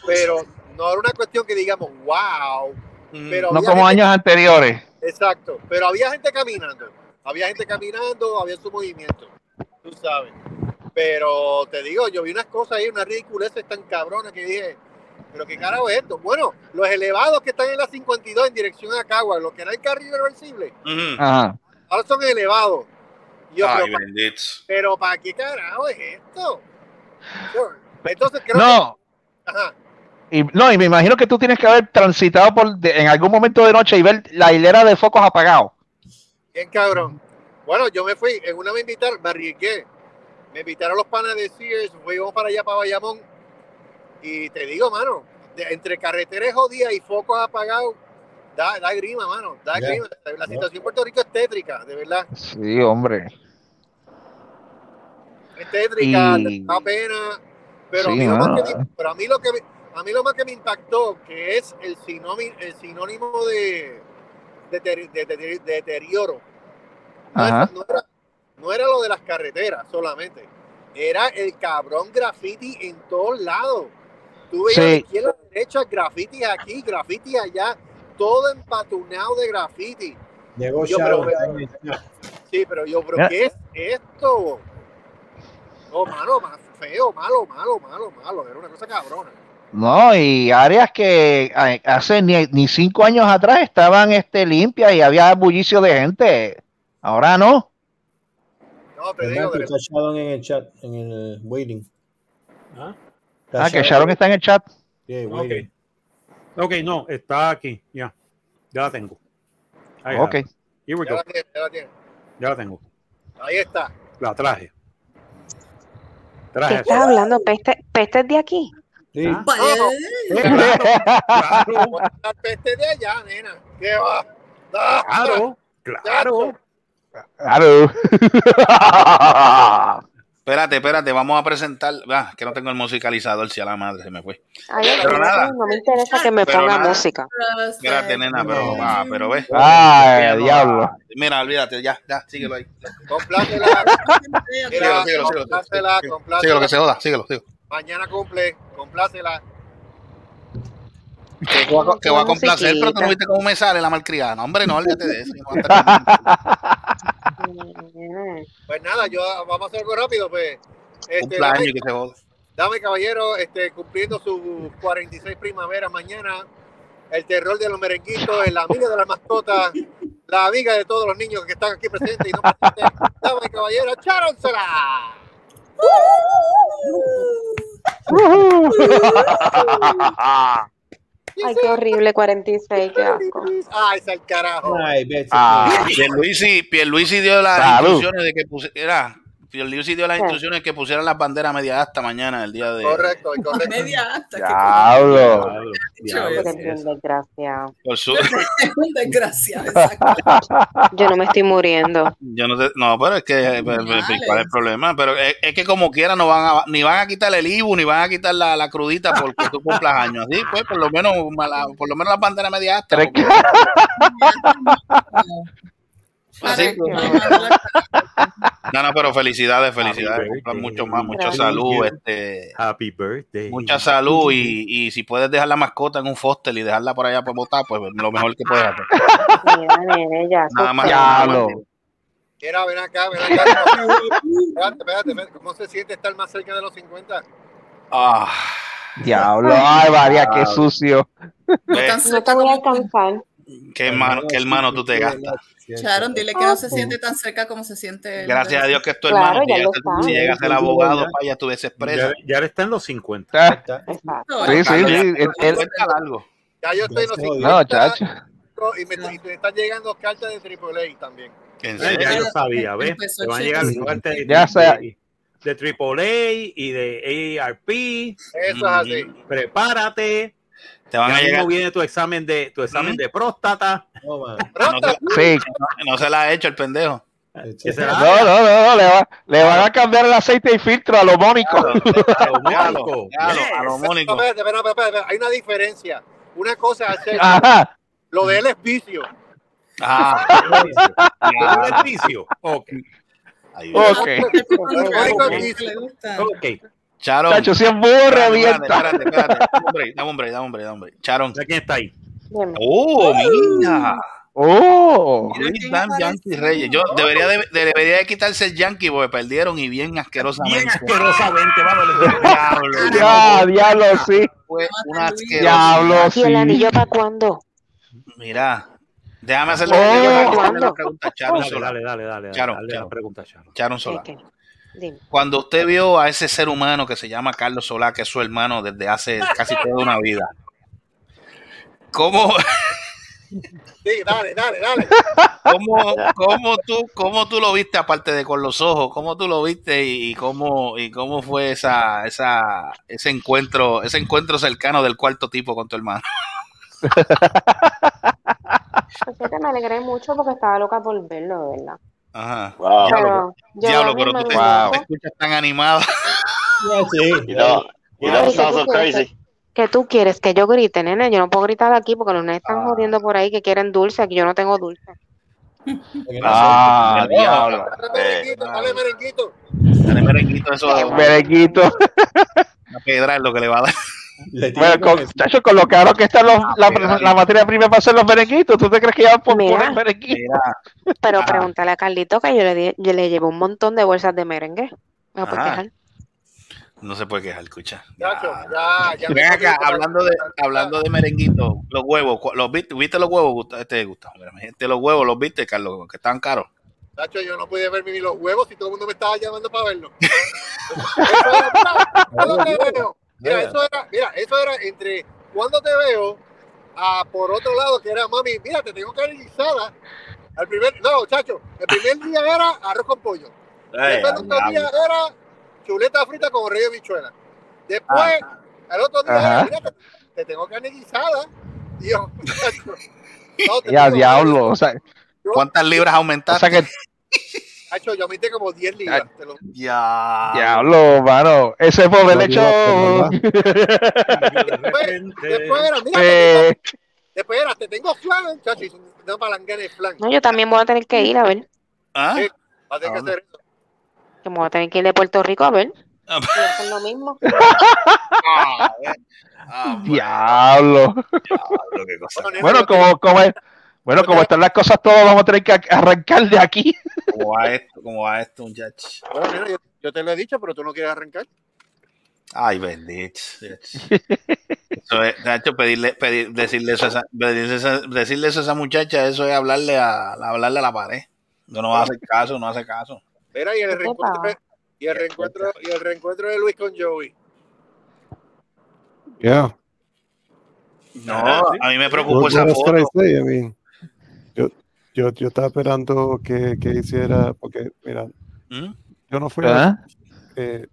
pero no era una cuestión que digamos, wow. Mm. Pero no como gente- años anteriores. Exacto, pero había gente caminando, había gente caminando, había su movimiento, tú sabes. Pero te digo, yo vi unas cosas ahí, unas ridiculeces tan cabronas que dije, pero qué carajo es esto. Bueno, los elevados que están en la 52 en dirección a Cagua, lo que era el carril reversible. Ajá. ahora son elevados. Yo, Ay, pero, bendito. pero ¿para qué carajo es esto? Entonces creo No, que... Ajá, y, no, y me imagino que tú tienes que haber transitado por de- en algún momento de noche y ver la hilera de focos apagados. bien cabrón. Bueno, yo me fui, en una me invitaron, me arriesgué. Me invitaron los panas de Sears, fuimos para allá, para Bayamón. Y te digo, mano, de- entre carreteras jodidas y focos apagados, da, da grima, mano, da grima. La situación en Puerto Rico es tétrica, de verdad. Sí, hombre. Es tétrica, Y- da pena. Pero, a mí lo que me, pero a mí lo que me- a mí lo más que me impactó, que es el sinónimo, el sinónimo de, de, teri- de- de- de- de deterioro. No, es- Ajá. no era, no era lo de las carreteras solamente. Era el cabrón graffiti en todos lados. Tú veías Sí. izquierda a derecha graffiti aquí, graffiti allá, todo empatunado de graffiti. Llegó Yo, pero-. Sí, pero yo, pero. ¿qué es esto? No, malo, más feo, malo, malo, malo, malo. Era una cosa cabrona. No, y áreas que hace ni, ni cinco años atrás estaban este, limpias y había bullicio de gente. Ahora no. No, te ¿Verdad digo, que está Sharon en el chat, en el waiting. ¿Ah? Ah, que Sharon está en el chat. Sí, Ok. waiting. Ok, no, está aquí. Ya. Ya la tengo. Ahí Ok. está. Here we ya la tiene, ya la tiene. Ya la tengo. Ahí está. La traje. ¿Qué Traje. estás hablando? ¿Peste, peste de aquí? Sí. Ah. Eh, claro, claro, La peste de allá, nena. ¿Qué va? Ah, claro, claro. Claro. Espérate, espérate, vamos a presentar. Ah, que no tengo el musicalizador, si a la madre se me fue. Ay, Pero no, nada. no me interesa que me Pero ponga nada. música. Espérate, nena, pero, ah, pero ve. Ay, diablo. Mira, olvídate, ya, ya, síguelo ahí. Complácela. Síguelo, que se joda, síguelo, síguelo. Mañana cumple, complácela. Que voy a, que voy a complacer, pero tú no viste cómo me sale la malcriada. No, hombre, no, olvídate de eso. <laughs> Pues nada, yo vamos a hacer algo rápido, pues. Este, Cumpleaños dame, que dame, caballero, este, cumpliendo sus 46 primaveras mañana. El terror de los merenguitos, el amigo de las mascotas, la amiga de todos los niños que están aquí presentes y no presentes. Dame, caballero, ¡cháronsela! Ay, qué horrible, 46, qué asco. Ay, es el carajo. Ay. Ah, Pierluisi, Pierluisi dio las instrucciones de que pusiera. Pierluisi dio las Sí. instrucciones que pusieran las banderas media hasta mañana, el día de. Correcto, correcto. Media hasta que Diablo. Desgraciado. Por su, <laughs> es un desgraciado. <laughs> exacto. Yo no me estoy muriendo. yo no, no, pero es que. pero- pero- ¿Cuál es el problema? Pero es, es que como quiera no van a, ni van a quitar el IBU, ni van a quitar la, la crudita porque tú cumplas años. Así pues, por lo menos, por lo menos las banderas media hasta. Porque- <laughs> así. No, no, pero felicidades, felicidades. Cumplan mucho más, mucha salud, este. Happy birthday. Mucha salud y, y si puedes dejar la mascota en un foster y dejarla por allá para botar, pues lo mejor que puedes hacer. Ya. Nada más. Diablo. Mira, ven acá, ven acá. Espérate, espérate. ¿Cómo se siente estar más cerca de los 50? Ah, Diablo. Ay, María, qué sucio. No te voy a alcanzar. qué hermano, qué hermano tú te gastas. Sharon, dile que no se siente tan cerca como se siente. el Gracias a Dios que es tu Claro, hermano. ya Si llegas, ser abogado, para allá tú desexpresa. Ya, está en los 50. Ah, Exacto. Sí, sí, sí. Ya yo estoy en los No, 50 No, chacho. y me, y me están llegando cartas de AAA también. En serio. Ya yo sabía, ¿ves? Te van a llegar cartas de, Ya sea- de, de AAA y de ARP. Eso es así. Prepárate. Te van a llegar. viene tu examen de tu examen Ujú. de próstata. No. No se, Sí. no se la ha hecho el pendejo. No, no, no, no, le, va- le van a cambiar el aceite y filtro a lo mónico. a lo Claro, mónico. claro, a lo No, mónico. espérate, espérate, espérate, espérate. Hay una diferencia. Una cosa es hacer Ajá. lo de él es vicio. Ah, ¿Todo el vicio? Ok. ahí Ok. Lo mónico Charon. Chacho, si es burro, Espérate, espérate, espérate. Dame un break, dame un break, dame break. Charon. ¿Ya ¿Quién está ahí? Oh, mira. Oh. Mira Luis quién Dan. Yankee Reyes. Yo debería de, de- debería de quitarse el Yankee porque perdieron y bien asquerosamente. Bien asquerosamente, vamos. <laughs> Diablo, Ya, diablo, sí. fue una. Diablo, ¿Y el sí. anillo para cuándo? Mira, déjame hacerle Oh. la pregunta a Charon Dale, dale, dale, dale. Charon, Charon. pregunta, Charon. Charon ¿Qué, Solar. qué? Dime. Cuando usted vio a ese ser humano que se llama Carlos Solá, que es su hermano desde hace casi toda una vida, ¿cómo, Sí, dale, dale, dale. cómo, cómo tú, cómo tú lo viste, aparte de con los ojos, cómo tú lo viste y, y cómo, y cómo fue esa, esa, ese encuentro, ese encuentro cercano del cuarto tipo con tu hermano? Pues fíjate, me alegré mucho porque estaba loca por verlo, de verdad. Ajá. Wow. Pero yo Diablo, pero tú te, Merenguito, te escuchas tan animado. <laughs> Sí. It ¿qué sounds tú so quieres? crazy. ¿Qué tú quieres? Que yo grite, nene. Yo no puedo gritar aquí porque los nenes están Ah. jodiendo por ahí que quieren dulce. Aquí yo no tengo dulce. Ah, No, diablo. Dale merenguito, dale merenguito. Dale merenguito, eso Merenguito. una pedra es lo que le va a dar. Bueno, con chacho, con lo caro que está los, la, mira. la materia prima para hacer los merenguitos, ¿tú te crees que ya por poner merenguitos? Mira, Pero Ah. pregúntale a Carlito que yo le, di- yo le llevo un montón de bolsas de merengue. A Ajá. quejar. no se puede quejar, escucha. Chacho, ya, ya. Ven acá, hablando de, hablando de merenguito, los huevos, los viste, ¿viste los huevos? Este Gustavo, este, los huevos, los viste, Carlos, que estaban caros. Chacho, yo no pude ver ni los huevos y todo el mundo me estaba llamando para verlo. <laughs> Mira, eso era, mira, eso era entre cuando te veo a por otro lado que era mami, mira, te tengo carnizada. Al primer, no, chacho, el primer día era arroz con pollo. Después el otro día era chuleta frita con rey de bichuela. Después, el otro día Ajá. era, mira, te, te tengo carne guisada. Yo, <laughs> chacho, no, Ya, diablo. O sea, ¿Cuántas libras o aumentaste? sea que, Chacho, yo aumenté como 10 libras. te lo- Ya. diablo, mano. Ese pobre No, hecho. <laughs> Después, después era, mira, eh, después era, te tengo flan, chacho, y una palangana de flan. No, yo también voy a tener que ir a ver. ¿Ah? Sí. Va a tener que ¿A dónde? hacer eso. Que me voy a tener que ir de Puerto Rico a ver. Ah, Y hacer lo mismo. <laughs> ah. Ah, diablo. diablo, qué cosa. Bueno, como, como, es- bueno, como están las cosas, todos vamos a tener que arrancar de aquí. ¿Cómo va esto? ¿Cómo va esto, muchachos? Bueno, mira, yo, yo te lo he dicho, pero tú no quieres arrancar. Ay, bendito. Eso es, Nacho, pedirle, pedir, decirle, eso a esa, pedirle, esa- decirle eso a esa muchacha, eso es hablarle a, hablarle a la pared. No nos va a hacer caso, no hace caso. Mira, y el ¿Qué reencuentro, y el reencuentro, y el reencuentro de Luis con Joey. Yeah. No, a mí me preocupó What, esa can I foto. say? I mean, yo, yo, estaba esperando que, que hiciera, porque mira, ¿Mm? yo no fui ¿Ah? a, eh,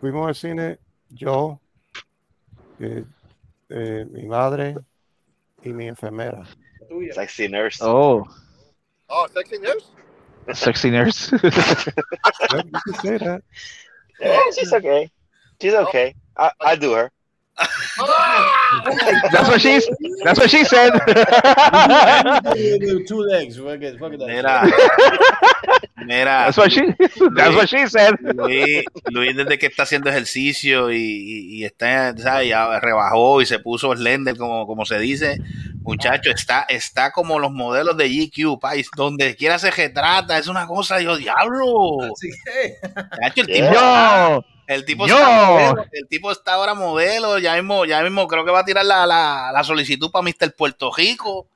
fuimos al cine, yo, eh, eh, mi madre y mi enfermera. Sexy nurse. Oh, Oh, sexy news. sexy nurse. <laughs> Yeah. Yeah, she's okay. She's okay. I, I do her. <laughs> That's what she's. That's what she said. Two legs. Fuck it, fuck it, that Mira, mira. That's what she. That's what she said. Luis, Luis desde que está haciendo ejercicio y, y- y está, ¿sabes? Ya rebajó y se puso slender, como, como se dice. Muchacho, está, está como los modelos de GQ, país, donde quiera se retrata, es una cosa, yo diablo. Así que, Muchacho, el tipo, Yo. El tipo Yo. está modelo, el tipo está ahora modelo, ya mismo, ya mismo creo que va a tirar la, la, la solicitud para Mr. Puerto Rico.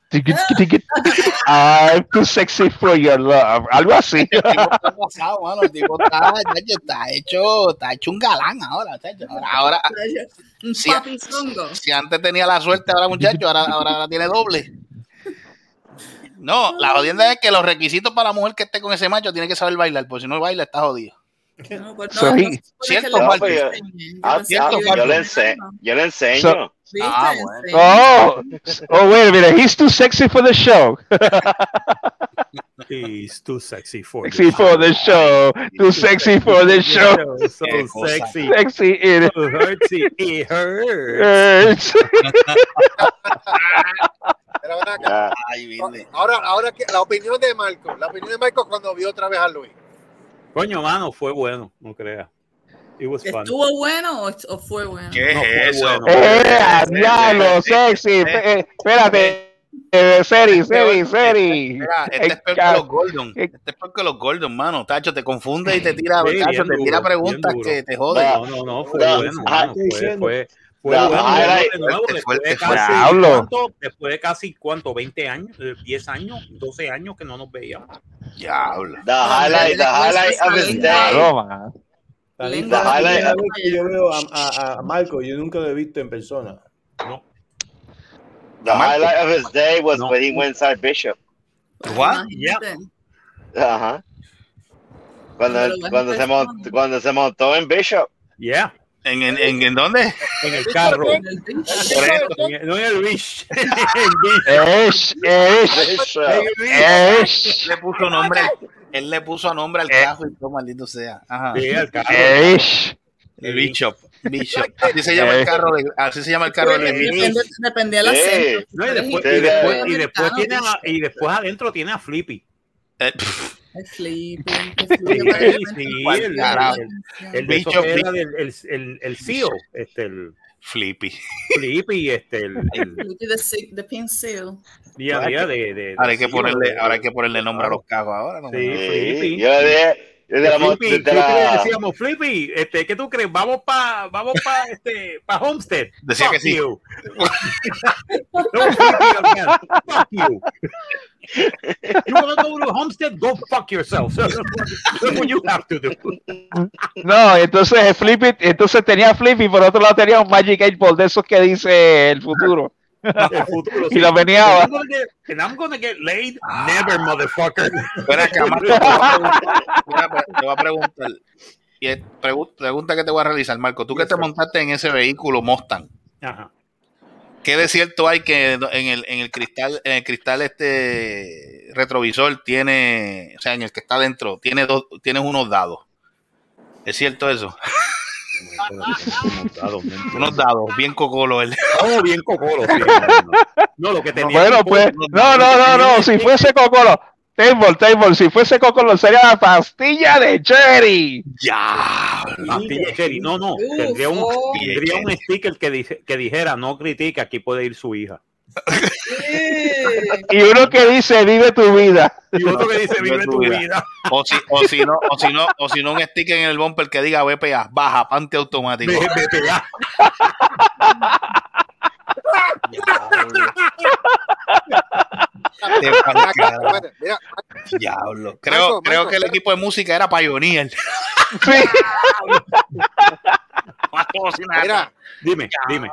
I'm too sexy for your love. Algo así. El tipo está pasado, mano, el tipo está, está hecho, está hecho un galán ahora. Ahora, ahora, Un zongo. si antes tenía la suerte, ahora muchacho, ahora, ahora, ahora tiene doble. No, la jodienda es que los requisitos para la mujer que esté con ese macho tiene que saber bailar, porque si no baila está jodido. No, pues no, So no he- se supone cierto, que le Falco. enseñe. Yo Ah, ah, que- yo le enseño. Yo le enseño. So-. Ah, bueno. Oh, oh, wait a minute. He's too sexy for the show. He's too sexy for Sexy for the show. Too sexy for the show. So sexy. Sexy it So hurtsy. It hurts. hurts. Pero ven acá. Ahora, ahora que la opinión de Marco, la opinión de Marco cuando vio otra vez a Luis. Coño, mano, fue bueno, no creas. ¿Estuvo bueno o, o fue bueno? ¿Qué No, fue eso? bueno. ¡Eh, diablo, sexy! Eh, Espérate. Eh, Seri, Seri, Seri. Mira, este es peor que los Gordon. Este es peor que los Gordon, mano. Tacho, te confunde y te tira, Sí, tacho, te tira duro, preguntas que te joden. No, no, no, fue No, bueno, ah, mano, fue, fue, fue No, bueno, de nuevo, fuerte, después de casi. ¿cuánto? después de casi, ¿cuánto? 20 años, eh, 10 años, 12 años que no nos veíamos. Diablo. The highlight, the highlight of his day. La que yo veo a, a, a Marco, yo nunca lo he visto en persona. No, The highlight of his day was No. when he went inside Bishop. What? Imagínate. Ajá. Cuando, cuando, se montó, cuando se montó en Bishop. yeah, ¿En, en, en, en dónde? en el carro. En el no en el Wish. <laughs> En el Wish. Esh, esh, Bishop. esh, Le puso nombre, él le puso nombre al carro y todo maldito sea. Ajá. Sí, el carro. El Bishop. Bishop. Así se llama el carro de, así se llama el carro de. Depende, depende del acento. No, y después, y después, y después tiene a- y después adentro tiene a Flippy. Eh, sleeping, es Sí, <laughs> sleeping. sí, ¿Cuál el, carajo? el, el de Bicho, el, el, el CEO, este, el Flippy. Flippy, este, el, el Flippy the, the pin seal. día a día de, de, Ahora hay de que CEO, ponerle, de- ahora hay que ponerle nombre a los carros ahora. ¿no? Sí, Sí, Flippy. yo dije, desde la, Flippy, desde Flippy le la- decíamos, Flippy, este, ¿qué tú crees? Vamos para vamos pa, este, pa Homestead. Decía Fuck que sí. you. no, Flippy, man. Fuck you. You want to go to Homestead? Go fuck yourself. That's what you have to do. No, entonces Flippy, entonces tenía Flippy, por otro lado tenía un Magic 8 Ball de esos que dice el futuro. El futuro, <laughs> Y lo venía- And I'm gonna get, and I'm gonna get laid? Never, motherfucker. Espera, acá, Marco, te voy a preguntar- mira, te voy a preguntar. Y es pregunta que te voy a realizar, Marco. Tú que te montaste en ese vehículo Mustang, Ajá. ¿qué de cierto hay que en el, en el cristal, en el cristal este retrovisor tiene, o sea, en el que está dentro, tiene dos, tienes unos dados? ¿Es cierto eso? Unos dados, bien cocolo. El... <laughs> Oh, bien cocolo. sí, no, no. No, lo que tenía. Bueno, pues, no, no, no, no, no, si fuese Cocolo, Table, Table, si fuese Cocolo sería la pastilla de Cherry. Ya. Pastilla de cherry. No, no. Uf, Tendría un, oh. tendría un sticker que, dice, que dijera, no critica, aquí puede ir su hija. Y uno que dice vive tu vida. Y otro que dice vive tu vida. O si, o si no, o si no, o si no un sticker en el bumper que diga BPA, baja, pante automático. BPA. <laughs> Diablo. Creo, Marco, creo Marco, que el equipo de música era Pioneer. <laughs> mira, Dime, dime.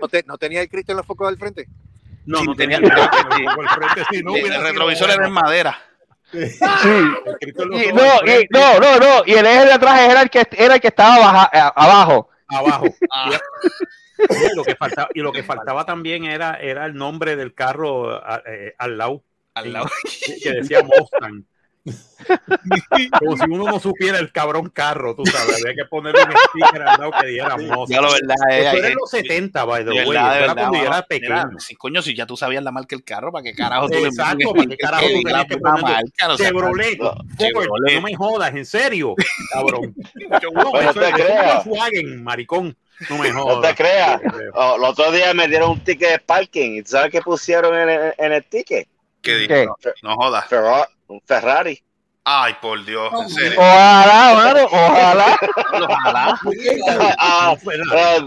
Eh, ¿no, te- ¿no tenía el Cristo en los focos del frente? No, Sí, no tenía- tenía creo que sí. por el frente, sí, no <laughs> el retrovisor era en madera. Sí. El Cristo en los Y, no, del y, frente, no, no, no. Y el eje de atrás era el que, era el que estaba baja- a- abajo. abajo. <laughs> Ah. Y lo que faltaba, y lo que faltaba también era, era el nombre del carro eh, al lado, Al lado. que decía Mustang. Como si uno no supiera el cabrón carro, tú sabes. Había que ponerle un sticker al lado que diera Mustang. Ya lo verdad es. Eso era eh, en los 70, by the de way. era cuando yo era pequeño. Si, coño, si ya tú sabías la marca del carro, ¿para qué carajo tú le Exacto, ¿para qué carajo tú tenías la que seas Chevrolet, Chevrolet. no me jodas, en serio, cabrón. <laughs> No, te creas. Volkswagen, maricón. No me No te creas. Oh, el otro día me dieron un ticket de parking. ¿Y tú sabes qué pusieron en el, en el ticket? ¿Qué ¿Qué? dijo? No jodas. Un Ferrari. Ay, por Dios, en serio. Ojalá, mano, ojalá. Ojalá. Ah, ah,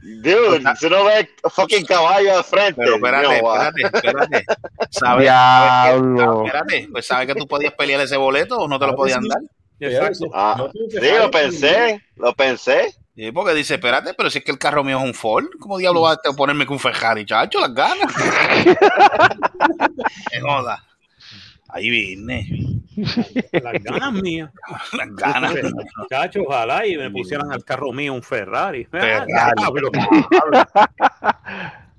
dude, tú no ves fucking caballo al frente. Pero espérate, ah. espérate, espérate. ¿Sabes? Diablo. Espérate, pues sabes que tú podías pelear ese boleto o no te lo podían dar. Exacto. Ah, sí, lo pensé, lo pensé. Sí, porque dice, espérate, pero si es que el carro mío es un Ford, ¿cómo diablo va a ponerme con un Ferrari, chacho? Las ganas. <laughs> Me joda. Ahí vine. Las ganas mías. <laughs> Las ganas. Muchachos, ojalá y me pusieran al carro mío un Ferrari. Ferrari. Ah, diablo. <laughs>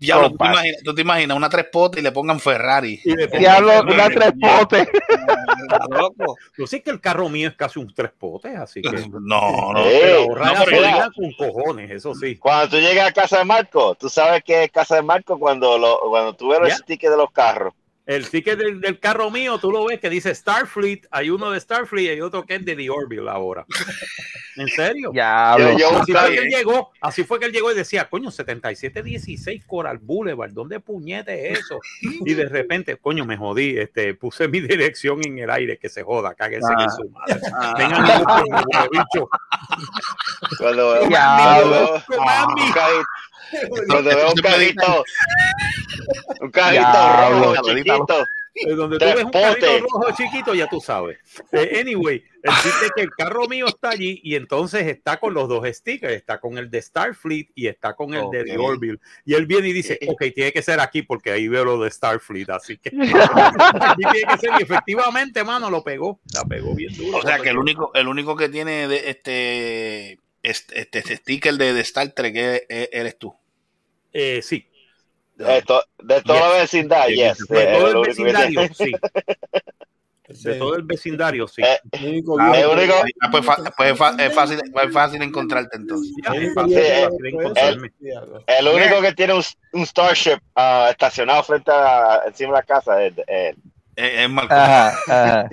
¿tú te, imaginas, tú te imaginas una tres potes y le pongan Ferrari. Y le pongo- Diablo, una tres potes. <laughs> Loco. Yo sé que el carro mío es casi un tres potes, así que. No, no. Sí. Pero No, pero con cojones, eso sí. Cuando tú llegas a casa de Marco, tú sabes que es casa de Marco cuando lo, cuando tú ves los tickets de los carros. El ticket del, del carro mío, tú lo ves que dice Starfleet, hay uno de Starfleet y hay otro que es de The Orville ahora. ¿En serio? <laughs> Diablo. Yo- yo- Así fue que él llegó, así fue que él llegó y decía, coño, 7716 Coral Boulevard, ¿dónde puñete es eso? <laughs> Y de repente, coño, me jodí, este, puse mi <laughs> dirección en el aire, que se joda, cáguense Ah. en su madre. Ah. Vengan a buscarme, huele bicho. Cuando veo, cuando veo- un veo un carrito, rojo chiquito. Eh, Donde tú ves un carrito rojo chiquito, ya tú sabes. Eh, anyway, el chiste es que el carro mío está allí y entonces está con los dos stickers, está con el de Starfleet y está con el de The. Orville. Y él viene y dice, ok, tiene que ser aquí porque ahí veo lo de Starfleet, así que <laughs> aquí tiene que ser. Y efectivamente, mano, lo pegó, la pegó bien duro. O sea que el único, el único que tiene de este, este, este, este sticker de, de Star Trek es- es- eres tú. Eh, sí, De, to- de toda la vecindad, yes. de todo el vecindario, sí. De todo el vecindario, sí. Eh, El único Ah, el único- Ah, pues, pues es, fácil, es fácil encontrarte entonces. El es fácil, es fácil fue eso. encontrarme. Diablo. El único que tiene un, un Starship ah, estacionado frente a encima de la casa es es- Es, es Marco. Ajá, ajá.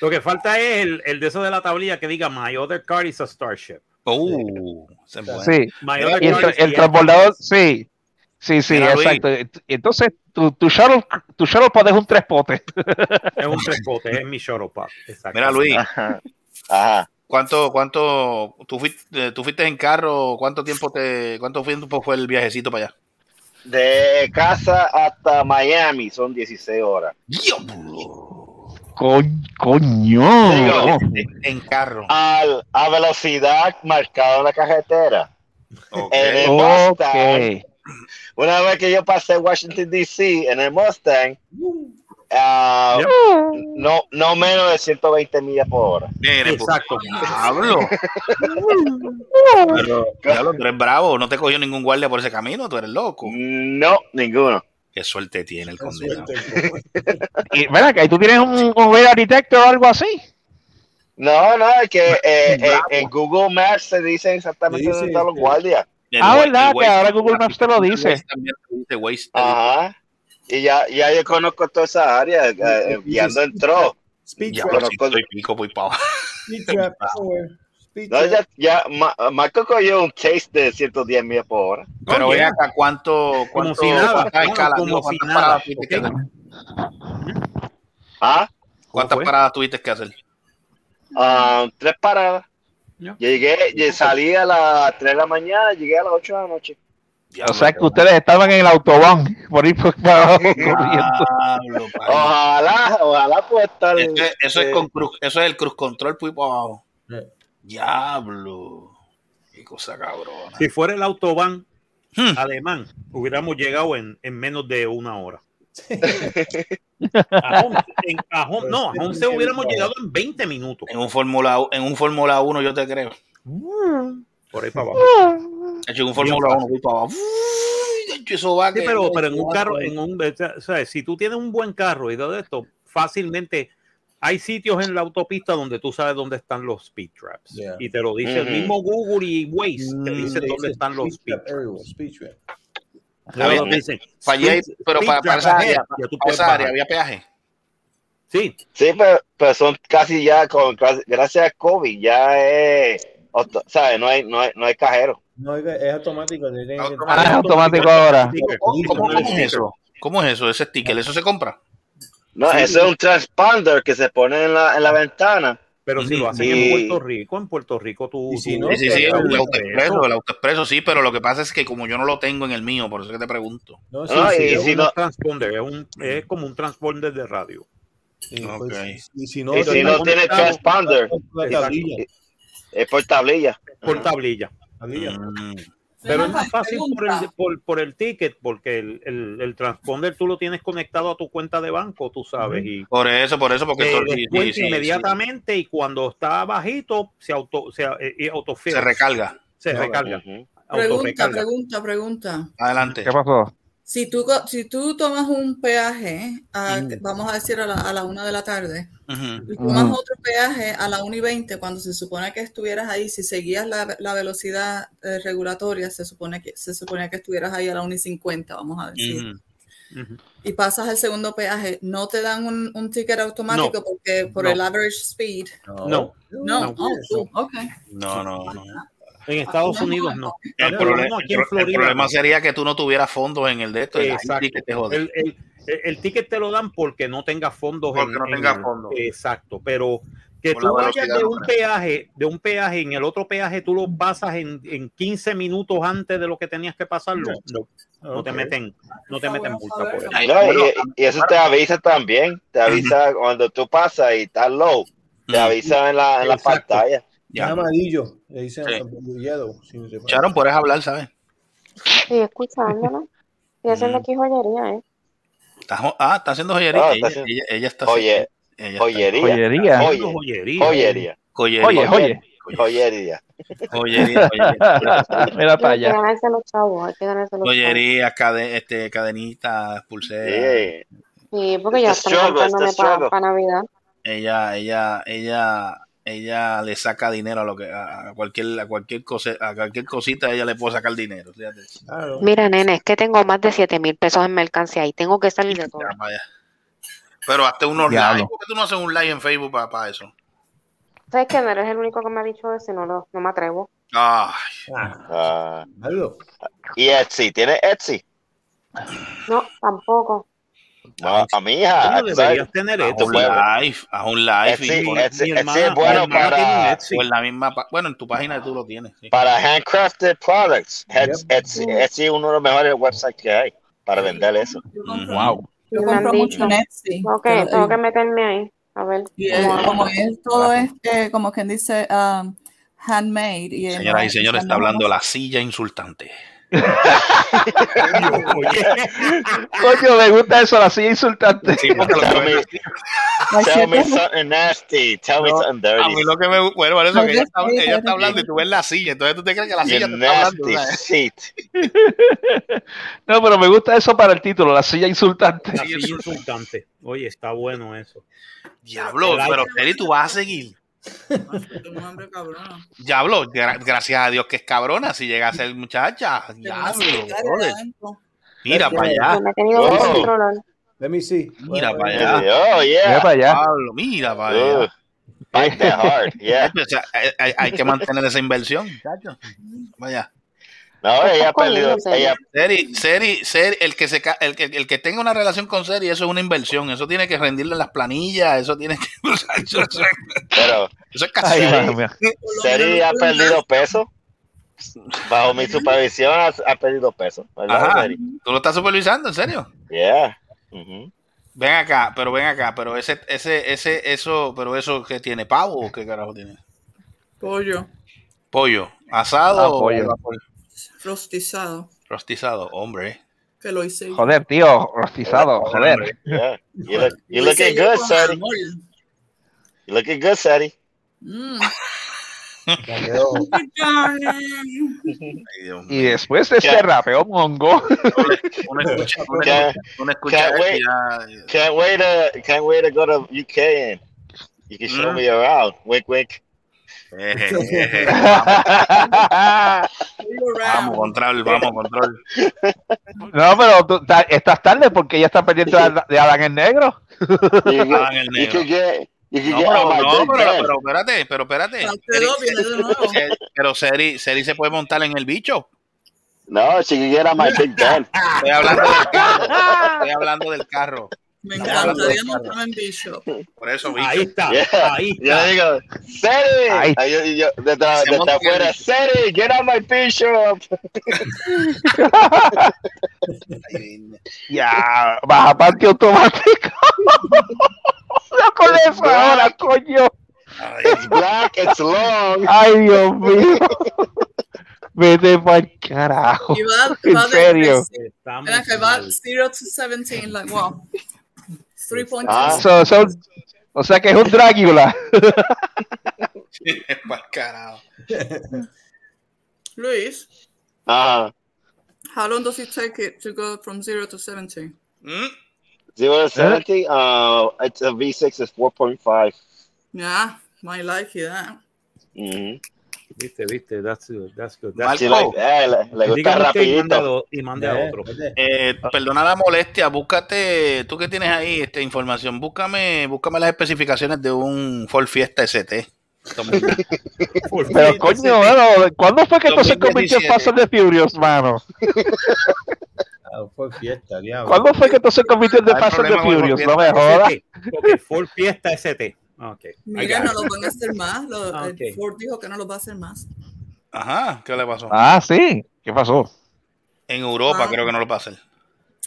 Lo que falta es el, el de eso de la tablilla que diga My other car is a Starship. Uh. Sí. Y el, tra- el transbordador, sí. Sí, sí, Luis. exacto. Entonces, tu, tu shuttle, tu shuttle pod es un tres potes. Es un tres potes, es mi shuttle. Mira, Luis, Ajá. Ajá. ¿cuánto, cuánto, tú fuiste, tú fuiste en carro, cuánto tiempo te, cuánto tiempo fue el viajecito para allá? De casa hasta Miami son 16 horas. Co- coño. Digo, En carro. al- a velocidad marcada en la carretera. Ok. En el Ok. Mustang, una vez que yo pasé Washington DC en el Mustang, ah, no, no menos de 120 millas por hora. Bien, Exacto. Diablo. <laughs> Pero, diablo, tú eres bravo, no te cogió ningún guardia por ese camino, tú eres loco. No, ninguno. Qué suerte tiene el condenado. suerte. <laughs> Y, acá, ¿y tú tienes un, un radar detector o algo así? No, no, es que <laughs> eh, eh, en Google Maps se dice exactamente Dice, dónde están los guardias. El Ah, ¿verdad? el Que ahora Google Maps te lo el dice. Ajá. Y ya, ya yo conozco toda esa área, guiando en tro. Speed dice, trap, "Diablo, si estoy pico, voy para abajo". <laughs> No, ya, ya Ma- Marco cogió un taste de 110 millas por hora. Pero Oye. ve acá cuánto, cuánto si nada, como si cuántas nada, paradas tuviste que ok. hacer. ¿Ah? ¿Cuántas fue? paradas tuviste que hacer? Ah, tres paradas. Ya. Llegué, lle- salí a las 3 de la mañana, llegué a las 8 de la noche. O sea que ustedes estaban en el autobahn por ir por abajo corriendo. <laughs> Ojalá, ojalá pueda estar. Eso es, eso es eh, con cruz, eso es el cruz control pues para abajo. Eh. Diablo. Qué cosa cabrona. Si fuera el autobahn Hmm. alemán, hubiéramos llegado en, en menos de una hora. A 11, en- a on- no, a 11 hubiéramos llegado en 20 minutos. En un Fórmula en un Fórmula 1 yo te creo. Por ahí para abajo. De hecho, en un Fórmula 1 voy para abajo. Eso va Sí, que- pero, pero en un carro, en un, o sea, si tú tienes un buen carro y todo esto, fácilmente hay sitios en la autopista donde tú sabes dónde están los speed traps. Yeah. Y te lo dice Ujú. el mismo Google y Waze, te Mm, dicen they dónde say están los speed speed trap traps. everywhere, speed trap. Luego Había- dicen, speed- pero speed para, esa área, para esa había peaje. Sí, Sí, pero, pero son casi ya, con, gracias a COVID, ya es, ¿sabes? No hay, no hay, no hay cajero. No, es, es automático. tienen que- Ah, es automático ahora. ¿Cómo, cómo no es eso? ¿Cómo es eso? Ese sticker, ¿eso se compra? No, eso es un transponder que se pone en la, en la ventana. pero si lo hacen Y- en Puerto Rico, en Puerto Rico tú... Y si tú- no, Sí, sí, sí, el el autoexpreso, el autoexpreso, sí, pero lo que pasa es que como yo no lo tengo en el mío, por eso es que te pregunto. No, sí, No, sí, y es si un no- transponder, es, un, es como un transponder de radio. sí, pues, y si no, Y si no tiene transponder, tablilla. es por tablilla. Por tablilla. tablilla. Mm. Pero es más fácil por el, por, por el ticket, porque el, el, el transponder tú lo tienes conectado a tu cuenta de banco, tú sabes, y Por eso, por eso, porque esto- sí, sí, inmediatamente y cuando está bajito se auto se, eh, y autofill, se recarga. se recarga. Pregunta, pregunta, pregunta. Adelante. ¿Qué pasó? Si tú, si tú tomas un peaje, a- Mm. vamos a decir a la, a la una de la tarde, Ujú. y tomas otro peaje a la 1 y 20, cuando se supone que estuvieras ahí, si seguías la, la velocidad eh, regulatoria, se supone que se supone que estuvieras ahí a la 1 y 50, vamos a decir. Y pasas el segundo peaje, ¿no te dan un, un ticket automático porque por No. el average speed? No. No, No, No. oh, cool, ok. No, no, no. En Estados Unidos no. El, menos aquí en pro- el Florida, problema sería que tú no tuvieras fondos en el de esto. Exacto. Te jode. El, el- el- el ticket te lo dan porque no tengas fondos. Porque en- no en tengas el- fondos. Exacto, pero que Por tú vayas de un peaje, de un peaje en el otro peaje, tú lo pasas en, en 15 minutos antes de lo que tenías que pasarlo. No, no te meten, no te meten multa por eso. Ay, No, bueno, y, y eso te avisa también. Te avisa cuando tú pasas y estás low. Te avisa en la, en la pantalla. Ya. amarillo. Le dicen Sí. yellow. si no Sharon, puedes hablar, ¿sabes? Estoy escuchándolo. Estoy haciendo Mm. aquí joyería, ¿eh? Está jo- ah, está haciendo joyería. Ella, está haciendo- ella- ella está Oye, ella está- joyería. Joyería. Oye, Joyería. joyería. joyería. Oye, oye. Joyería. Joyería, <laughs> joyería. Mira para Hay que allá. ganarse los chavos, hay que ganarse los chavos. Joyería, cade- este, cadenitas, pulseras. Sí. Sí, porque ya están struggle. para Navidad. Ella, ella, ella, ella le saca dinero a lo que a cualquier, a cualquier cosa, a cualquier cosita ella le puede sacar dinero. fíjate. Claro. Mira, nene, es que tengo más de 7 mil pesos en mercancía y tengo que salir de todo. Ya, vaya. Pero hazte unos live. ¿Por qué tú no haces un live en Facebook para eso? ¿Sabes que no eres el único que me ha dicho eso y no, lo, no me atrevo? Ay, Ah, Algo. y Etsy, ¿tiene Etsy? No, tampoco. No, a mi hija. Deberías tener esto. un live, haz un live. Y mi hermana- es mi bueno para, en la misma, bueno, en tu página tú lo tienes. sí. para handcrafted products. Etsy, es uno de los mejores websites que hay para vender eso. Yo compro, Wow. yo compro mucho en Etsy. Que, tengo eh, que meterme ahí. A ver. y es- como es todo es eh, como quien dice um, handmade. Y Señoras y señores, está hablando la silla insultante. Coño, me gusta eso, la silla insultante. Sí, porque lo que Tell me- tell something nasty. Tell me No, something A dirty. mí lo que me bueno, por eso que ella está, ella hablando y tú ves la silla, entonces tú te crees que la You silla te está hablando. nasty ¿sabes? seat. No, pero me gusta eso para el título, la silla insultante. La silla insultante. Oye, está bueno eso. Diablo, pero Terry, tú vas a seguir. Tengo hambre cabrona. Diablo, gra- gracias a Dios que es cabrona si llega a ser muchacha. Diablo. Mira para allá. Oh. Let me see. Mira para allá. Oh, Mira yeah. para allá. Diablo, mira para allá. Bite that hard, yeah. <laughs> O sea, hay, hay- hay que mantener esa inversión, muchacho. Vaya. No, ella ha perdido. Ella, Seri, Seri, Seri, el que se el que, el que tenga una relación con Seri, eso es una inversión, eso tiene que rendirle en las planillas, eso tiene que <laughs> eso, eso- pero eso es casi. Seri ha perdido peso. Bajo mi supervisión ha, ha perdido peso. ¿verdad, Ajá. Seri? ¿Tú lo estás supervisando, en serio? Yeah. Ujú. Ven acá, pero ven acá, pero ese, ese, ese, eso, pero eso que tiene pavo o qué carajo tiene? Pollo, Pollo, asado Ah, o pollo. Rostizado, rostizado, hombre. que lo hice. Joder, tío, rostizado, joder. Yeah. You, look, you looking good, amor. You looking good. Mm. Mío. Y después de este rapeo mongo, escucha, escucha, wait. can't wait to can't wait to go to UK and you can show Mm. me around. Wink, wink. Vamos, control, vamos, control. no, pero tú ta- estás tarde porque ella está pendiente de, de Adán el Negro. Get, el negro. No, pero, no, big pero, pero espérate, pero espérate. Seri- pero Seri, Seri se puede montar en el bicho. No, get on my big. Estoy hablando del carro. Estoy hablando del carro. Me encantaría montarme en Bishop. Por eso. Ahí está, Yeah. ahí Yo está. digo, Seri. Ay, yo- yo- desde, afuera. Seri, get on my bishop. <laughs> Ya, baja parque automático. <laughs> no con eso ahora, coño. It's black, it's long. Ay, Dios mío. Vete para carajo. Y va, En va serio. Estamos Ven acá, va mal. 0 to 17, like, wow. 3.2. Ah. So- so- o sea que es un Drácula. <laughs> pa'l carajo. <laughs> Luis, Uh, how long does it take it to go from 0 to 70? ¿Mm? zero to seventy. Uh, it's a V6 is four point five. Yeah, my like that. Mm-hmm. Viste, viste, that's good, that's good. That's Marco, She like, eh, le, le gusta Diga usted y mande a, rapidito. y mande a otro. Eh, perdona la molestia, búscate, tú que tienes ahí esta información, búscame, búscame las especificaciones de un Ford Fiesta ST. <laughs> Pero coño, mano, ¿cuándo fue que esto se convirtió en 2017. Fast and the Furious, mano? Ah, fue fiesta, diablo. ¿Cuándo fue que esto se convirtió en Fast el Furious? No me Ford jodas. Ford Fiesta ST. Mira, no lo van a hacer más. Lo, Ah, el ok. Ford dijo que no lo va a hacer más. Ajá, ¿qué le pasó? Ah, sí. ¿Qué pasó? En Europa Ah. creo que no lo va a hacer.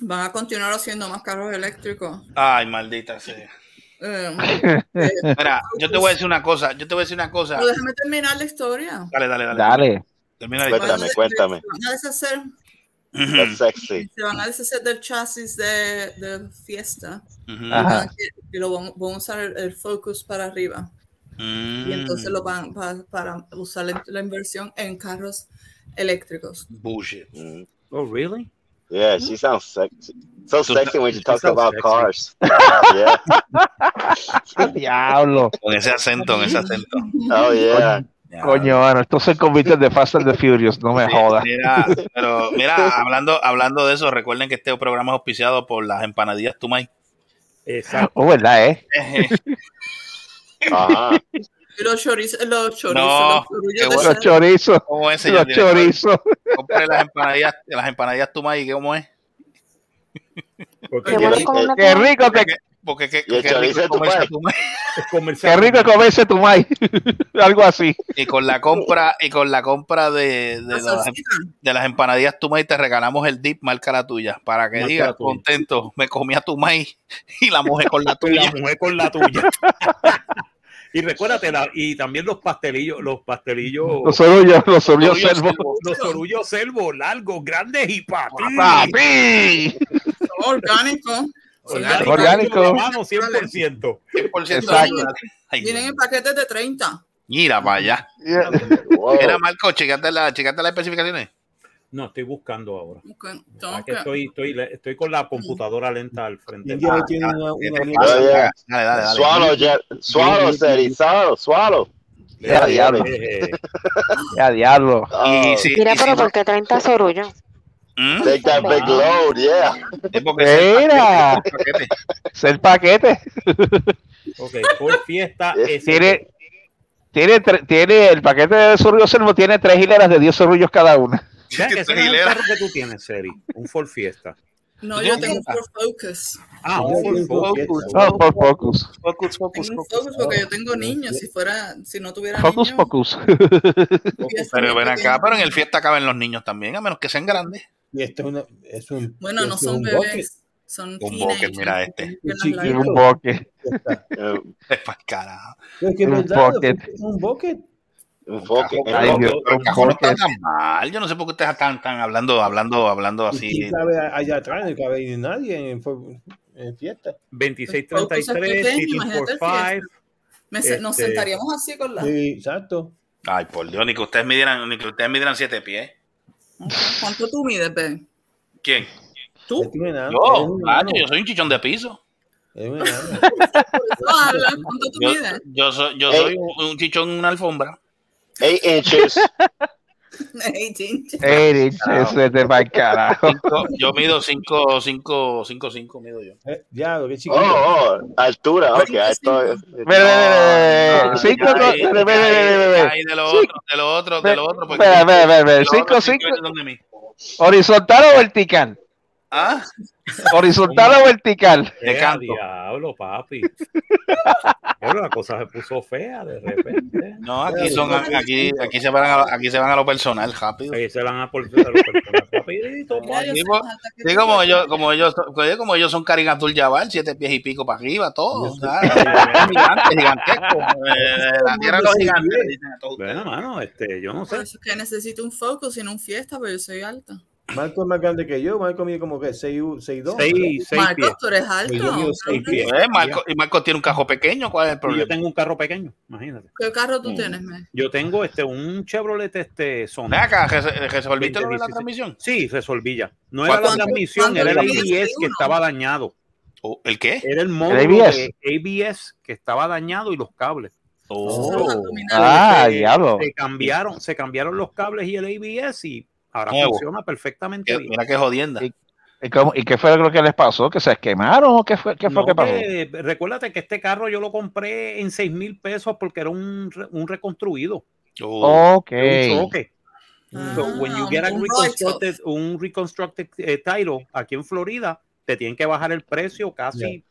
Van a continuar haciendo más carros eléctricos. Ay, maldita sea. Eh, <laughs> eh, Mira, yo te voy a decir una cosa, yo te voy a decir una cosa. pero déjame terminar la historia. Dale, dale, dale. Dale. Termina ahí. Cuéntame, cuéntame. Se van a deshacer, That's sexy. se van a deshacer del chasis de, de Fiesta van a- y lo van, van a usar el, el Focus para arriba. Mm. Y entonces lo van pa- para usar la, la inversión en carros eléctricos. Bullshit. Mm. Oh, really? Yeah, she sounds sexy. So sexy when talks sounds about sexy. cars. <laughs> yeah. <laughs> Diablo. Con ese acento, con ese acento. Oh yeah. Ya. Coño, mano, esto se convirtió en The Fast and the Furious. No me Sí, jodas. Mira, pero mira, hablando, hablando de eso, recuerden que este programa es auspiciado por las empanadillas Tumay. Exacto. Oh, ¿verdad, eh? <laughs> Ajá. Los chorizos, los chorizos, No, los de bueno. Chorizos. ¿Cómo es, señor Los chorizos. Compre las empanadillas, las empanadillas Tumay, ¿qué cómo es? Porque Qué bueno rico que, Porque qué, rico de comerse Tumay. Qué rico comerse tu maíz. <laughs> Algo así. Y con la compra, y con la compra de, de, La las, salsita. de las empanadillas Tumay te regalamos el dip, marca la tuya, para que Marca digas contento, me comí a Tumay y la mujer con la <laughs> Y tuya. la mujer con la tuya. <laughs> y recuérdate, la- y también los pastelillos, los pastelillos, Los orullos, los orullos Orullos servos. los orullos selvo largos, grandes y papi. ¡Papi! Orgánico. Orgánico. Orgánico. Mano, 100%. 100% Exacto. Vienen en paquetes de 30. Mira para <laughs> allá. Wow. Mira, Marco, checate, la, checate las especificaciones. No, estoy buscando ahora. Ok, tengo Ah, que que- estoy, estoy, estoy con la computadora lenta al frente. Ah, tiene ah, una, ¿qué una yeah. Dale, dale, dale. Swallow, Jet. Swallow, Seri. Swallow, swallow. Ya, diablo. Ya, diablo. Si- Mira, pero ¿por qué 30 sorullos? ¿Mm? Take that big load, yeah. Es porque es el Mira. paquete, Es el paquete. Ok, Ford Fiesta es Tiene, tiene, tiene el paquete de zorrillos Servo tiene tres hileras de 10 zorrillos cada una. No es el carro que tú tienes, Seri. Un Ford Fiesta. No, yo tengo un Ford Focus. Ah, un Ford Focus. Oh, por Focus. Focus, focus, focus. Focus porque yo tengo niños. Si fuera, si no tuviera Focus, niños, Focus. Pero ven acá, pero en el fiesta caben los niños también, a menos que sean grandes. Y esto es, una, es un. bueno, no es son bebés, bucket. son Un boque, mira este. Largas. Un boque. <laughs> Es para carajo. Es que es Un es un bucket. Un Pero el cajón no está tan mal. Yo no sé por qué ustedes están, están hablando, hablando, hablando ¿Y así. cabe allá atrás? No cabe nadie en, en fiesta. 2633, pequeño, Sitting imagínate for el Five. Me- Nos Este- sentaríamos así con la. Sí, exacto. Ay, por Dios, ni que ustedes midieran, ni que ustedes midieran siete pies. ¿Cuánto tú mides, Ben? ¿Quién? ¿Tú? Yo, yo soy un chichón de piso. <laughs> ¿Cuánto tú Yo, mides? yo soy, yo Ey. soy un, chichón en una alfombra. <laughs> 8 inches. 18. Ey, ese te va al carajo. Cinco- yo mido 5, 5, 5, 5, mido yo. Eh, Diablo, qué Oh, chiquito. oh, altura, ok. Esto es, Ve, ve, ve, ve, No, cinco, ya co- ahí- ve, ve, ve, ya ve, ve, ve. ahí- de lo otro, de lo otro, de Ve- lo otro. ve, ve, ve. de lo metros de mí. ¿Horizontal o vertical? ¿Ah? <laughs> ¿Horizontal o vertical? De Eh, canto. diablo, papi. Pero la cosa se puso fea de repente. No, aquí son, aquí, aquí se van a, aquí se van a lo personal rápido. Ahí se van a por a los personas rapidito, Sí, como ellos, como ellos, como ellos son Karim Abdul Jabbar, siete pies y pico para arriba, todo. Gigantes, gigantescos. Eh, <laughs> la tierra de los gigantes. Bueno, mano, este, yo no sé. Por eso es que necesito un Focus y no un Fiesta, pero yo soy alta. Marco es más grande que yo. Marco mide como que 6, 6, 2. Seis, seis pies. Tú eres alto. Yo mido seis pies. Eh, Marco, y Marco tiene un cajo pequeño, ¿cuál es el Y yo problema? tengo un carro pequeño, imagínate. ¿Qué carro Mm. tú tienes, man? Yo tengo este un Chevrolet este Sonata. acá, res- ¿resolviste lo de la 2016. transmisión? Sí, resolví ya. No era la ¿Cuánto- transmisión, era el ABS que estaba dañado. ¿O ¿El qué? Era el módulo ABS? de ABS que estaba dañado y los cables. Oh. Ah, se, diablo. se cambiaron, se cambiaron los cables y el ABS y ahora Nuevo. funciona perfectamente Que- bien. Mira qué jodienda. ¿Y, cómo- ¿Y qué fue lo que les pasó? ¿Que se quemaron o qué fue, qué fue No, que pasó? que- recuérdate que este carro yo lo compré en 6 mil pesos porque era un, un reconstruido. Oh. Ok. Un choque. Ah, So, when you get a un reconstructed, un reconstructed eh, title aquí en Florida, te tienen que bajar el precio casi.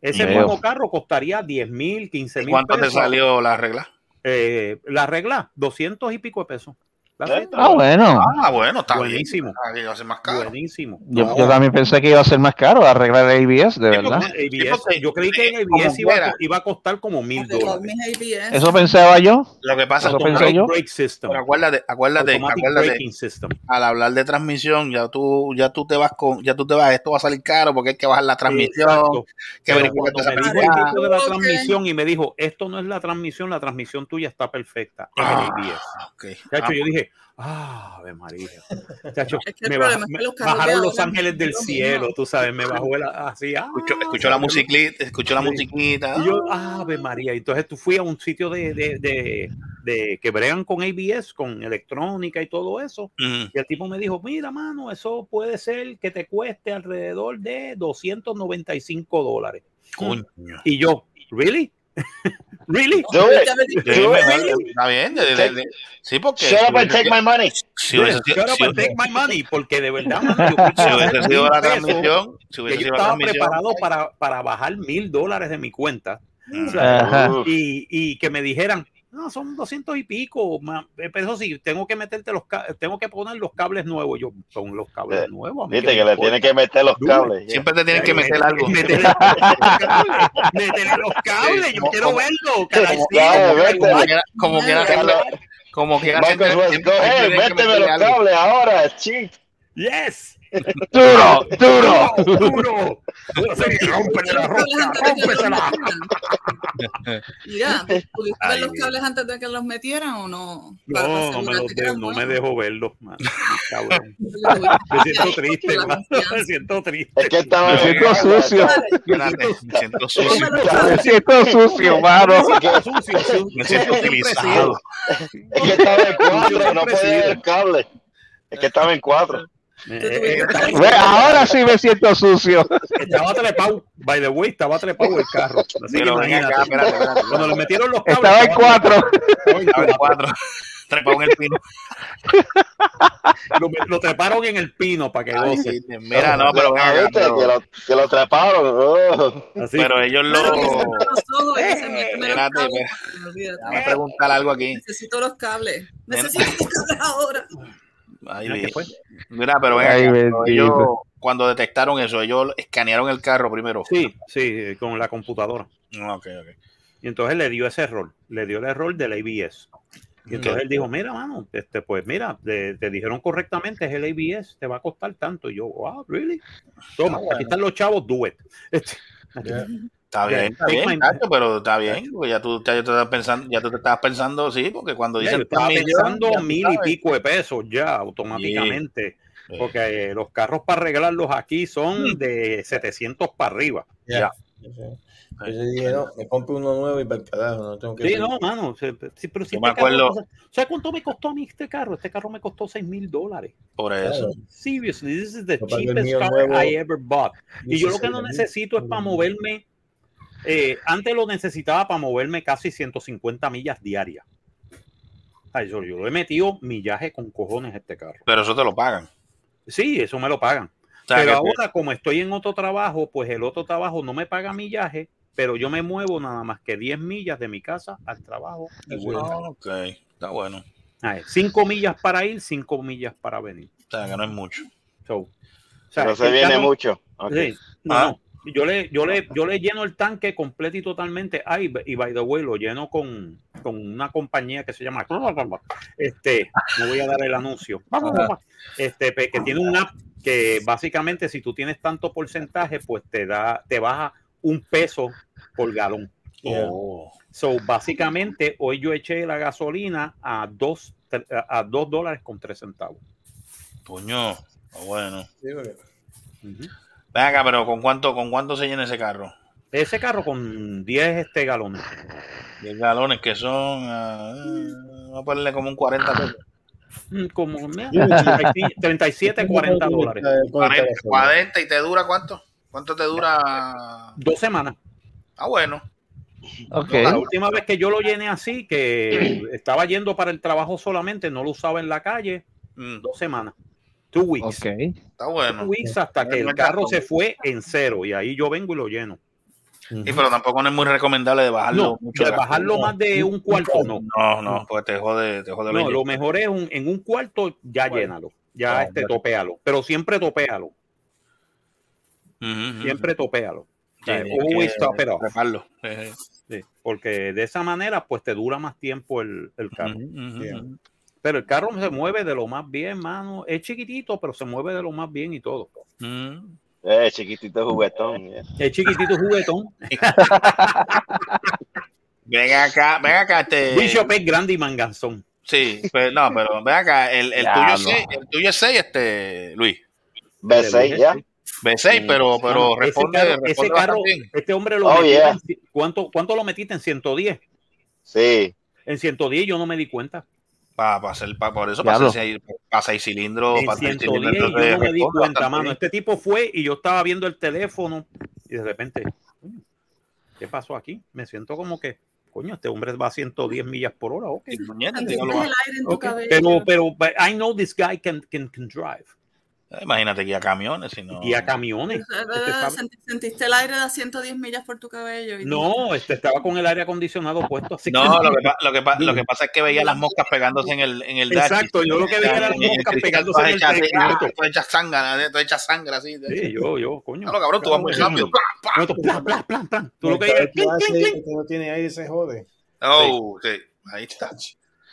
Ese mismo carro costaría 10 mil, 15 ¿Y mil ¿Cuánto te pesos. salió la regla? Eh, la regla, 200 y pico de pesos. ¿Eh? Ah, bueno. Ah, bueno, está Buenísimo. bien. Ah, va a ser más caro. Buenísimo. Yo, No, yo también pensé que iba a ser más caro arreglar el ABS, de verdad. ABS, yo creí que el ABS iba, a iba costar como mil dólares. Eso pensaba yo. Lo que pasa es Eso que acuérdate, acuérdate, acuérdate, al hablar de transmisión, ya tú, ya tú te vas con, ya tú te vas, esto va a salir caro porque hay que bajar la transmisión, Exacto. que Pero verificar cuando esa me dijo el pendeja. tipo de la transmisión y me dijo, esto no es la transmisión, la transmisión tuya está perfecta en el Ah, ABS. ok. Chacho, Ah, yo dije, ah, Ave María. <laughs> Chacho, Es que el me, problema baj- es que me los carros bajaron los ángeles del cielo, tú sabes, me bajó el, <laughs> así, ah, escuchó, escuchó la musiquita, escuchó la musiquita. Y yo, Ave María, entonces tú fui a un sitio de, de, de, de que bregan con ABS, con electrónica y todo eso. Mm. Y el tipo me dijo, mira, mano, eso puede ser que te cueste alrededor de 295 dólares. Coño. Y yo, ¿really? ¿Really? Do it. Do it. Está bien, de- de- de- sí, porque Shut up and take my money. si hubiese Shut up and take my money, porque de verdad, mano, yo si hubiese sido la transmisión, si hubiese yo sido la estaba preparado para, para bajar mil dólares de mi cuenta. Sea, Ajá. y, y que me dijeran, no, son 200 y pico, eh, pero eso sí, tengo que meterte los tengo que poner los cables nuevos. Yo, son los cables Eh, nuevos. Viste que le tiene importa. que meter los Duro. cables. siempre te tienen que meter algo. Métele los <laughs> cables, métele los cables, yo como- quiero como- verlo. Como vete. quiera- como tienen que méteme meterle los cables ahora, chic. Yes. Duro, duro. Duro. Sí, la. Mira, ¿pudiste Ay, ver los cables antes de que los metieran o no? Para No, no me, los de- <laughs> no me dejo verlos, man. Cabrón. Me siento triste, man. <laughs> Me siento triste. Es que estaba Me siento <laughs> sucio. Espérate, me siento sucio. Me siento sucio, mano. Me siento utilizado. Es que estaba en cuatro, no podía ver el cable. Es que estaba en cuatro. Eh, eh, Ve, ahora sí me siento sucio. Estaba trepado, by the way, estaba trepado el carro. Así que acá, espérate, espérate. Cuando le metieron los cables. Estaba en cuatro. Estaba en cuatro. <laughs> Trepado en el pino. Lo, lo treparon en el pino para que Ay, goce. mira, no, pero Ah, pero- Que, lo, que lo treparon. oh. Así. Pero ellos lo. Ojos los Espérate, espérate. Déjame preguntar algo aquí. Necesito los cables. Necesito los cables ahora. Ay, Mira, ¿qué vi- fue? Mira, pero ven Ay, pero ellos, cuando detectaron eso, ellos escanearon el carro primero. Sí, sí, con la computadora. Ah, Ok, ok. Y entonces le dio ese error, le dio el error del ABS. Y entonces él dijo, mira, mano, este, pues mira, te, te dijeron correctamente, es el ABS, te va a costar tanto. Y yo, wow, really? Toma, aquí están los chavos, do it. Este, <laughs> Está bien, está bien, Nacho, pero está bien, porque ya tú, ya, tú te estás pensando, ya tú te estabas pensando, sí, porque cuando dicen yo estaba millones, pensando mil y pico de pesos ya automáticamente. Sí. Porque eh, los carros para arreglarlos aquí son de 700 para arriba. Ya. Yo dije, no, me compro uno nuevo y para el carajo, no tengo que Sí, hacer- no, mano. sí, pero si Yo me este carro- acuerdo- ¿Sabes cuánto me costó a mí este carro? Este carro me costó 6 mil dólares. Por eso. Seriously, this is the Yo cheapest car nuevo, I ever bought. Y yo lo que no 16,000. necesito es para moverme. Eh, antes lo necesitaba para moverme casi 150 millas diarias. Ay, yo, yo lo he metido millaje con cojones a este carro. Pero eso te lo pagan. Sí, eso me lo pagan. O sea, pero ahora, como estoy en otro trabajo, pues el otro trabajo no me paga millaje, pero yo me muevo nada más que 10 millas de mi casa al trabajo. y. Ah, ok, está bueno. 5 millas para ir, 5 millas para venir. O sea, que no es mucho. So, o sea, No se viene carro- mucho. Sí, no, Ah. no. Yo le, yo, le, yo le lleno el tanque completo y totalmente. Ay, y by the way, lo lleno con, con una compañía que se llama. Este, no voy a dar el anuncio. Este, que tiene un app que básicamente, si tú tienes tanto porcentaje, pues te da, te baja un peso por galón. Yeah. Oh, So, básicamente, hoy yo eché la gasolina a dos, a dos dólares con tres centavos. puño, bueno. Sí, Ujú. Ven acá, pero ¿con cuánto, ¿con cuánto se llena ese carro? Ese carro con 10 este, galones. 10 galones que son, ah, vamos a ponerle como un 40 pesos. Mm, Como mira, Sí, 35, 37, 40 dólares. Con el 40, teléfono. 40 y te dura cuánto? ¿Cuánto te dura? Dos semanas. Ah, bueno. Ok. La última vez que yo lo llené así, que estaba yendo para el trabajo solamente, no lo usaba en la calle, Mm, dos semanas. Two weeks. Ok. está Two bueno. weeks hasta que el carro se fue en cero y ahí yo vengo y lo lleno. Sí, pero tampoco no es muy recomendable de bajarlo No, mucho. de bajarlo más de un cuarto, no. No, no, pues te jode, te jode No, lo mejor es un- en un cuarto, ya Bueno. llénalo. Ya Ah, este, topéalo. Pero siempre topéalo. Siempre topéalo. O sea, Sí, always top it off. Sí, porque de esa manera, pues te dura más tiempo el, el carro. Yeah. Pero el carro se mueve de lo más bien, mano. Es chiquitito, pero se mueve de lo más bien y todo. Ujú. Eh, chiquitito juguetón. yeah. Es chiquitito juguetón. <laughs> Ven acá, ven acá, este. Bishop es grande y manganzón. Sí, pero no, pero ven acá, el, el tuyo Diablo. es 6, el tuyo es 6, este, Luis. B6 ya. B6, pero, pero responde, ese carro, ese carro, este hombre lo Oh, metió yeah. en ci- ¿cuánto, ¿Cuánto lo metiste en 110? Sí. En 110 yo no me di cuenta. Para hacer, pa- por eso, para Diablo. seis, para seis cilindros, En para seis 110 cilindros. yo no me di cuenta, mano. Este tipo fue y yo estaba viendo el teléfono y de repente, ¿qué pasó aquí? Me siento como que, coño, este hombre va a 110 millas por hora, ok. Muñeca, Sientes dígalo, el va. aire en tu ok. cabello. Pero, pero, I know this guy can, can, can drive. Imagínate que a camiones, si no. Y a camiones. Sentiste el aire de 110 millas por tu cabello. y No, este estaba con el aire acondicionado puesto así. No, lo que, pa- lo, que pa- lo que pasa es que veía las moscas pegándose en el, en el. Exacto, yo lo que veía era las moscas pegándose en el teclado. ah, todas hechas sangre, todas hechas sangre así. Sí, yo, yo, coño. Claro, cabrón, tú vas muy rápido. Tú, plan, plan, plan, plan. Tú lo que que que no tiene aire se jode. Oh, sí. Ahí está.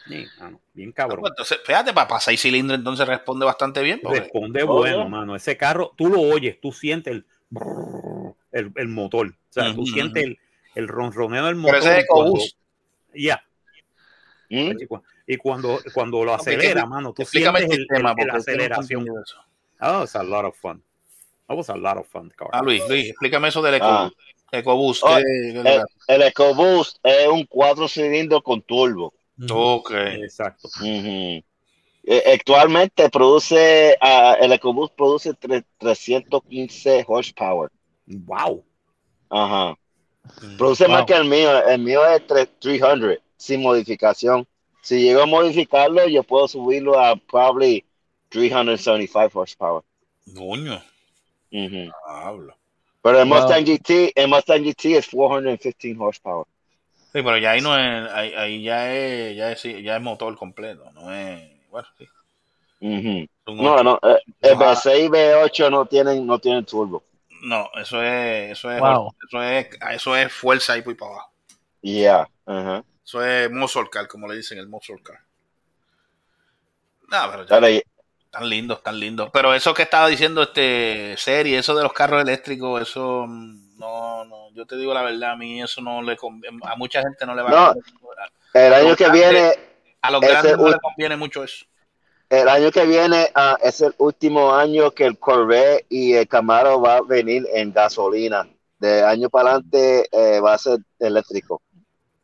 Sí, mano, bien Ah, cabrón. pues Entonces, fíjate, para, para seis cilindros entonces responde bastante bien. porque- Responde Oh, bueno, mano. Ese carro, tú lo oyes, tú sientes el, brrr, el, el motor. O sea, tú sientes el, el ronroneo del Pero motor. ese es cuando- EcoBoost. Ya. ¿Mm? Y cu- Y cuando, cuando lo acelera, mano, tú Explícame el sientes el, sistema, el- porque la aceleración. Oh, it's a lot of fun. That was a lot of fun, car. Ah, Luis, Luis, explícame eso del Eco, Ah. EcoBoost. Oh, ¿qué- qué le El, el EcoBoost es un cuatro cilindros con turbo. Ok. Exacto. Eh, actualmente produce, ah, el EcoBoost produce tre- 315 horsepower. Wow. Ajá. Produce más Wow. que el mío. El mío es tre- 300 sin modificación. Si llego a modificarlo, yo puedo subirlo a probably 375 horsepower. Ujú. Hablo. Pero el Wow. Mustang GT, el Mustang GT es 415 horsepower. Sí, pero ya ahí no es, ahí, ahí ya es, ya es, ya es motor completo, no es, bueno, sí. No, no, eh, el Ajá. V6 y V8 no tienen, no tienen turbo. No, eso es, eso es, Wow. eso es, eso es fuerza ahí por para abajo. Yeah. ajá. Eso es muscle car, como le dicen, el muscle car. No, pero ya, y- tan lindos, tan lindos. Pero eso que estaba diciendo este serie, eso de los carros eléctricos, eso mm, no, no, yo te digo la verdad, a mí eso no le conviene, a mucha gente no le va No, a el año que grandes- viene, a los grandes no le conviene mucho eso. el año que viene ah, es el último año que el Corvette y el Camaro va a venir en gasolina. De año para adelante eh, va a ser eléctrico.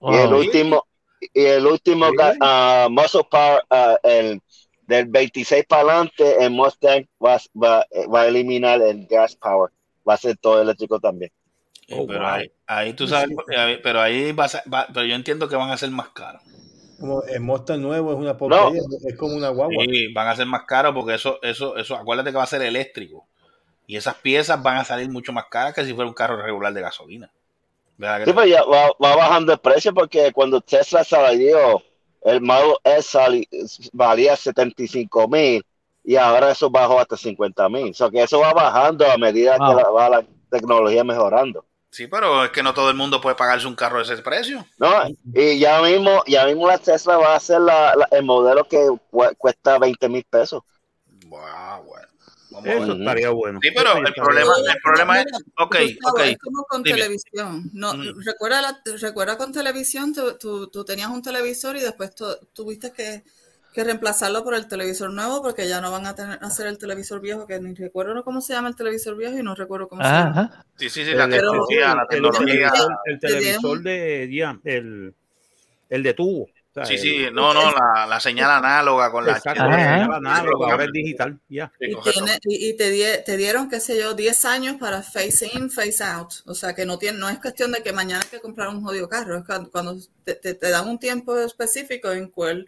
Y el último, y el último ah, muscle power, ah, el del 26 para adelante, el Mustang va, va, va a eliminar el gas power. Va a ser todo eléctrico también. Oh, pero wow. ahí, ahí tú sabes, ahí- pero ahí va a ser- va- pero yo entiendo que van a ser más caros. Como el Mustang nuevo es una porquería, es como una guagua. Sí, van a ser más caros porque eso, eso, eso, acuérdate que va a ser eléctrico. Y esas piezas van a salir mucho más caras que si fuera un carro regular de gasolina. ¿Verdad que Sí, pero ya va, va bajando el precio porque cuando Tesla salió, el Model S sali- valía 75 mil y ahora eso bajó hasta 50 mil. O sea que eso va bajando a medida Wow. que la, va la tecnología mejorando. Sí, pero es que no todo el mundo puede pagarse un carro de ese precio. ¿no? Y ya mismo, ya mismo la Tesla va a ser la- la- el modelo que cu- cuesta 20 mil pesos. Wow, bueno. Vamos a Eso estaría bueno. Sí, pero el problema, el problema es, ok, ok. Es como con dime. televisión. No, Mm. recuerda, la- recuerda con televisión, tú, tú- tú tenías un televisor y después tu- tuviste que, que reemplazarlo por el televisor nuevo porque ya no van a tener hacer el televisor viejo, que ni recuerdo cómo se llama el televisor viejo y no recuerdo cómo se llama. Sí, sí, sí, la El- tecnología, la el- tecnología. El, televisor- de, ya, el, el de tubo. o sea, Sí, sí, no, no, la, la señal análoga con la Exacto, la señal análoga, ahora es digital, ya. Sí, Y, tiene- y- y te, die- te dieron, qué sé yo, 10 años para face in, face out. O sea, que no, tiene, no es cuestión de que mañana hay que comprar un jodido carro. Es cuando, cuando te, te- te dan un tiempo específico en cual,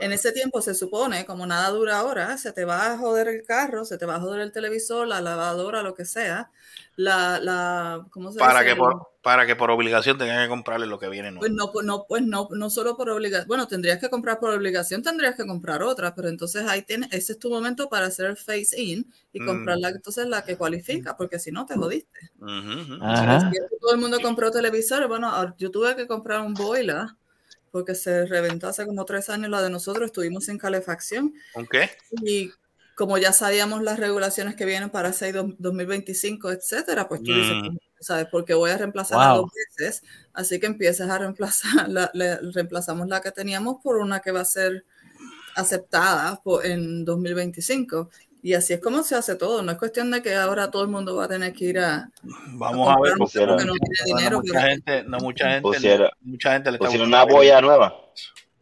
en ese tiempo se supone, como nada dura ahora, se te va a joder el carro, se te va a joder el televisor, la lavadora, lo que sea. La, la, ¿cómo se para dice? que por para que por obligación tengan que comprarle lo que viene nuevo. Pues no, pues no, pues no, no solo por obligación. Bueno, tendrías que comprar por obligación, tendrías que comprar otra, pero entonces ahí tienes, ese es tu momento para hacer el face in y Mm. comprar la, entonces la que cualifica, porque si no te jodiste. Ujú. Ajá. Si todo el mundo compró televisores, bueno, yo tuve que comprar un boiler porque se reventó hace como tres años la de nosotros, estuvimos sin calefacción ¿Con qué? y como ya sabíamos las regulaciones que vienen para 6 dos- 2025, etcétera, pues tú dices, Mm. ¿sabes? Porque voy a reemplazarla Wow. dos veces, así que empiezas a reemplazar, <laughs> la, le- reemplazamos la que teníamos por una que va a ser aceptada por- en 2025. Y así es como se hace todo. No es cuestión de que ahora todo el mundo va a tener que ir a, Vamos a ver, comprar porque porque no, no tiene no, dinero. mucha pero- gente, no mucha gente, Pusieron- mucha gente le está Pusieron una boya nueva.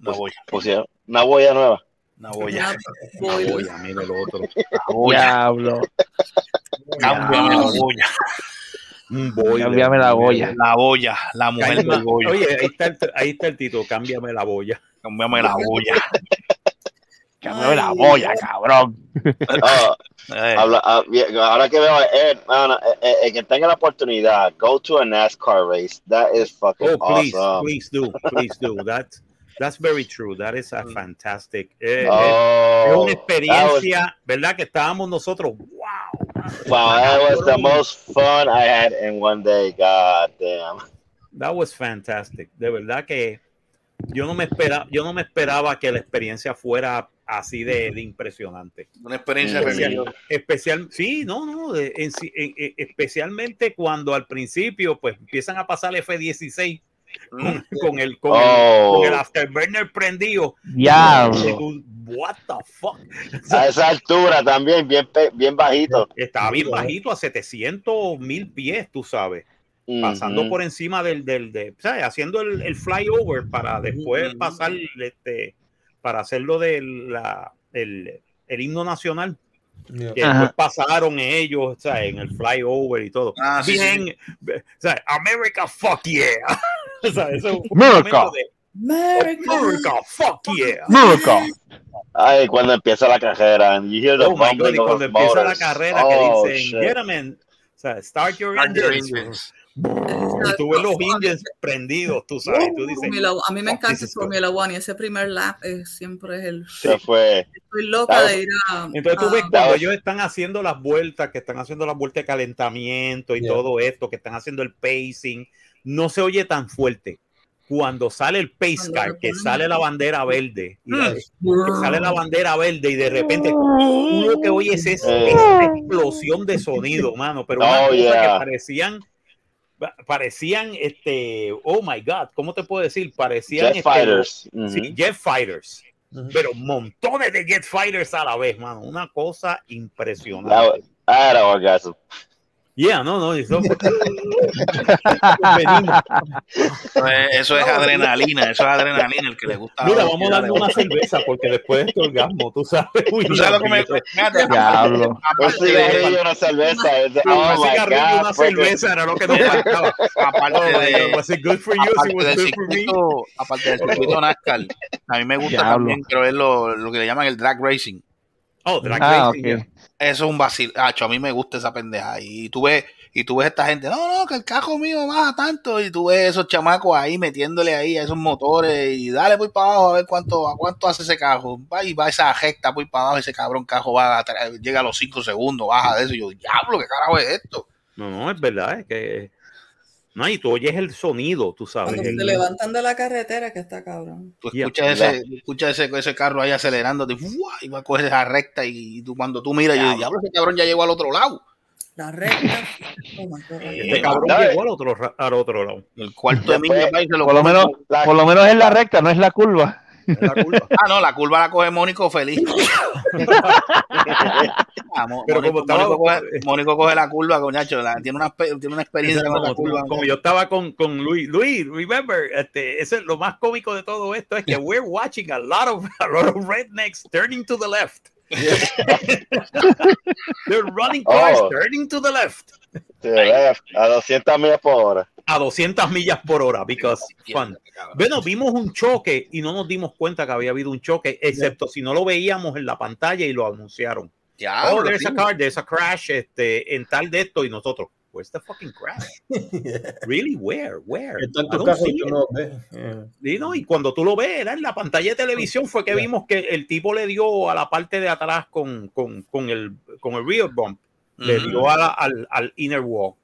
Una boya, Pusieron una boya nueva. una boya. Una boya, mira lo otro. La boya. Diablo. Cámbiame la boya. Un boiler, Cámbiame la boya. La boya, la mujer Calma. del bollo. Oye, ahí está, el, ahí está el título, cámbiame la boya. Cámbiame la boya. Cámbiame la Ay, boya, cabrón. Ah, <laughs> Eh, habla- ah, ahora que veo a Ed, man, eh, eh, que tenga la oportunidad, go to a NASCAR race. That is fucking Oh, please, awesome. please do, please do. That, that's very true. That is a fantastic. eh, Oh, es una experiencia, ¿verdad? Que estábamos nosotros, wow. wow, that was the most fun I had in one day. God damn. That was fantastic. De verdad que yo no me esperaba, yo no me esperaba que la experiencia fuera así de, de impresionante. una experiencia Especial-. Especial, sí, no, no, de- en en- en- especialmente cuando al principio pues empiezan a pasar F16 con, con el con, el, Oh. con el afterburner prendido. Diablo. Y tú, What the fuck? A esa altura también, bien, bien bajito. Estaba bien bajito a 700 mil pies, tú sabes, pasando Ujú. por encima del, del de, ¿sabes? haciendo el, el flyover para después Ujú. pasar, este, para hacerlo de la, el, el himno nacional. Yeah. Que después pasaron ellos, o sea, en el flyover y todo. Ah, sí, Bien, o sea, America, fuck yeah. <laughs> o sea, eso America. de, America, fuck yeah. America. Ay, cuando empieza la carrera, and you hear the Oh my God, y cuando the empieza la carrera Oh, que dicen, shit. gentlemen, o sea, start your Start your engines. Y tú ves los engines prendidos, tú sabes, tú dices, Formula a mí me "Fuck, encanta Formula One y ese primer lap es, siempre es el. Se fue. Estoy loca Claro. de ir a. Entonces tú ves cuando ellos están haciendo las vueltas, que están haciendo las vueltas de calentamiento y Yeah. todo esto, que están haciendo el pacing, no se oye tan fuerte. Cuando sale el pace car, que sale la bandera verde, y la- que sale la bandera verde y de repente tú lo que oyes es Eh. esta explosión de sonido, mano, pero una Oh, cosa yeah. que parecían parecían este oh my god, ¿cómo te puedo decir? Parecían Jet este, fighters. Sí, jet fighters. Pero montones de jet fighters a la vez, mano. Una cosa That impresionante. was- I had an orgasm. Yeah, no, no. Eso. Eso es, adrenalina, eso es adrenalina, el que le gusta. Mira, vamos a darle le una cerveza porque después de este orgasmo, tú sabes. ¿Tú sabes lo que me Diablo. Aparte de, una cerveza. Oh my God. una cerveza era lo que nos faltaba. aparte Oh de, was it good for you? Aparte was del good for me. aparte del circuito <laughs> NASCAR, a mí me gusta Diablo. también, pero es lo, lo que le llaman el drag racing. Oh, drag Ah, racing, yeah. Eso es un vacil. Acho, a mí me gusta esa pendeja. Y tú ves, y tú ves esta gente, no, no, que el cajo mío baja tanto. Y tú ves esos chamacos ahí metiéndole ahí a esos motores y dale voy para abajo a ver cuánto, a cuánto hace ese cajo. Va y va esa recta, voy para abajo, ese cabrón cajo va llega a los 5 segundos, baja de eso. Y yo, diablo, ¿qué carajo es esto? No, no, es verdad, es que. No, y tú oyes el sonido, tú sabes. Cuando se levantan de la carretera, que está cabrón. Tú escuchas, ese, escuchas ese, ese carro ahí acelerando y va a coger esa recta y tú, cuando tú miras, yo digo, diablo, ese cabrón ya llegó al otro lado. La recta. <laughs> Oh. Este cabrón ¿sabes? llegó al otro, al otro lado. El cuarto de milla Por lo menos, por lo menos es la recta, no es la curva. Es la curva. Ah, no, la curva la coge Mónico feliz. Ah, Mo- Pero Mónico, como estaba- Mónico coge, Mónico coge la curva, coñacho, la- tiene, una, espe- tiene una experiencia con la como, curva. como yo estaba con, con Luis, Luis, remember, este, eso es lo más cómico de todo esto es que <laughs> we're watching a lot of a lot of rednecks turning to the left. <laughs> They're running cars Oh. turning to the left To the left, a 200 millas por hora. A 200 millas por hora because fun. Bueno, vimos un choque y no nos dimos cuenta que había habido un choque, excepto si no lo veíamos en la pantalla y lo anunciaron. Diablo, oh, there's a car, there's a crash, este, en tal de esto y nosotros. Where's the fucking crash? <laughs> Really? Where? Where? Carros see y no ¿no? Y cuando tú lo ves, era en la pantalla de televisión fue que Yeah. vimos que el tipo le dio a la parte de atrás con, con, con el, con el rear bump, le dio a la- al, al inner wall.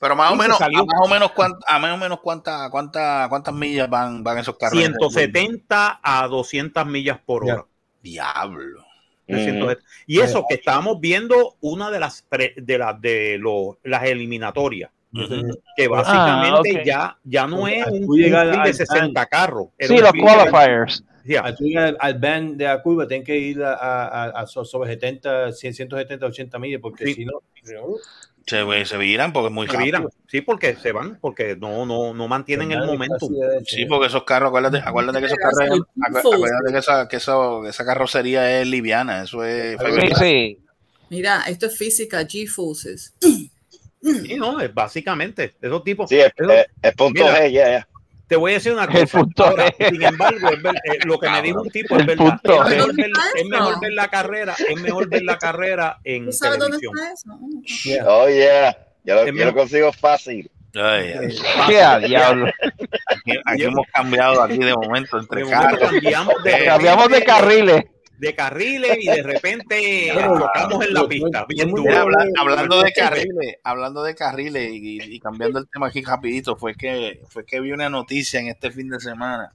Pero más o menos, salió. a más o menos, cuánta, a más o menos cuánta, cuánta, cuántas millas van, van esos carros. 170 a 200 millas por hora. Diablo. Mm. 170. Y eso que estábamos viendo una de las pre- de las de los las eliminatorias, Ujú. que básicamente Ah, ok. ya, ya no es un, un de 60 carros. Sí, los qualifiers. Yeah. Al, al, al band de la curva, tienen que ir a, a, a- a so- sobre 70, 100, 170, 80 millas, porque Sí. si no, Se, se viran porque es muy Se rápido. viran. Sí, porque se van, porque no, no, no mantienen el momentum. Sí, porque esos carros, acuérdate, acuérdate que esos carros, acuérdate que esa, que eso- esa carrocería es liviana, eso es Sí, sí. Mira, esto es física, G-Forces. Sí, no, es básicamente, esos tipos. Sí, es, esos- es- es punto Mira. G, ya, ya. Te voy a decir una <laughs> El cosa. punto Ahora, G. sin embargo, es ver- eh, lo que me dijo un tipo es El verdad. punto Es mejor, ver, la carrera, es mejor ver la carrera en ¿Tú sabes dónde está eso? Oh, yeah. Yo lo, Es yo mejor. lo consigo fácil. Ay, ay. ¿Qué a diablo? Aquí, aquí hemos cambiado aquí de momento entre carros. cambiamos de, Cambiamos de carriles. De carriles y de repente <laughs> tocamos en la pista. Bien duro. Habla- hablando de carriles, hablando de carriles y, y cambiando el tema aquí rapidito, fue que fue que vi una noticia en este fin de semana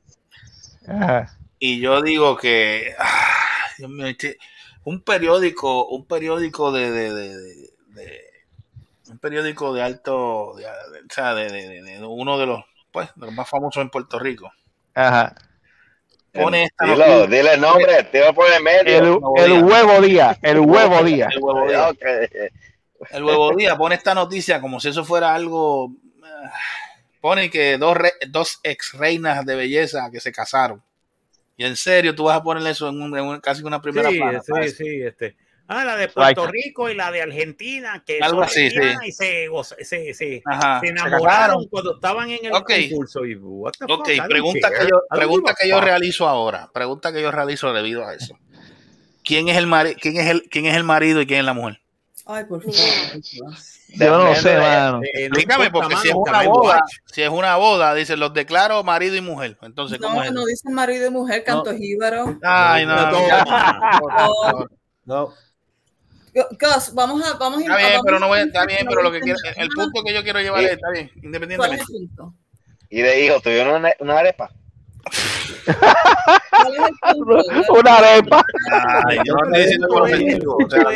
Ajá. y yo digo que ah, Dios mío, este- un periódico, un periódico de, de- de- de- de- un periódico de alto, de, de- o sea, de, de- de- de uno de los pues de los más famosos en Puerto Rico. Ajá. Pone esta Dilo, noticia- dile el nombre, te voy a poner en medio. El, el huevo día. El huevo día. el huevo día. El huevo día pone esta noticia como si eso fuera algo. ah, Pone que dos, re- dos ex reinas de belleza que se casaron. Y en serio, tú vas a ponerle eso en, un- en un- casi una primera Sí, plana. sí, sí, este. Ah, la de Puerto Rico y la de Argentina, que Algo así, sí. y se, se, se, Ajá, se se enamoraron cuando estaban en el Ok. concurso. Y, what the Ok, fuck, I don't pregunta que yo, pregunta que realizo ahora. Pregunta que yo realizo debido a eso. ¿Quién es el mari quién es el quién es el marido y quién es la mujer? Ay, por favor. Yo no sé, mano. Eh, no Explícame, porque si es una boda, si es una boda, dicen los declaro marido y mujer. Entonces, ¿cómo No, es? no dicen marido y mujer, canto jíbaro. Ay, no, no, Oh, No. Gus, vamos a, vamos a Está bien, vamos pero no voy, a- está bien, pero lo que quiero, el punto que yo quiero llevar es, está bien, ¿Cuál es independientemente. el punto? Y de hijo, tuvieron una, una arepa. <laughs> <laughs> Una arepa. Ay, yo no estoy diciendo con ofensivo, o sea, Lo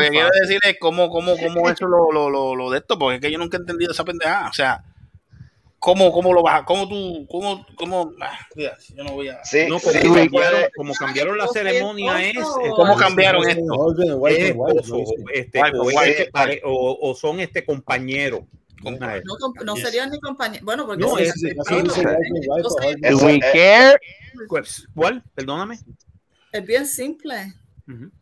que quiero decir es cómo, cómo, cómo eso lo, lo, lo, lo de esto, porque es que yo nunca he entendido esa pendejada. O sea, cómo, cómo lo vas, cómo tú, cómo, cómo, ah, mira, yo no voy a. Sí, No, como, sí, cambiaron, puede- como cambiaron la ceremonia es, es- ¿Cómo cambiaron esto? No este, o, este son este compañero. No, no serían ni compañeros. Bueno, porque No, si- es- no, no, we care? Pues, ¿Cuál? Perdóname. es bien simple.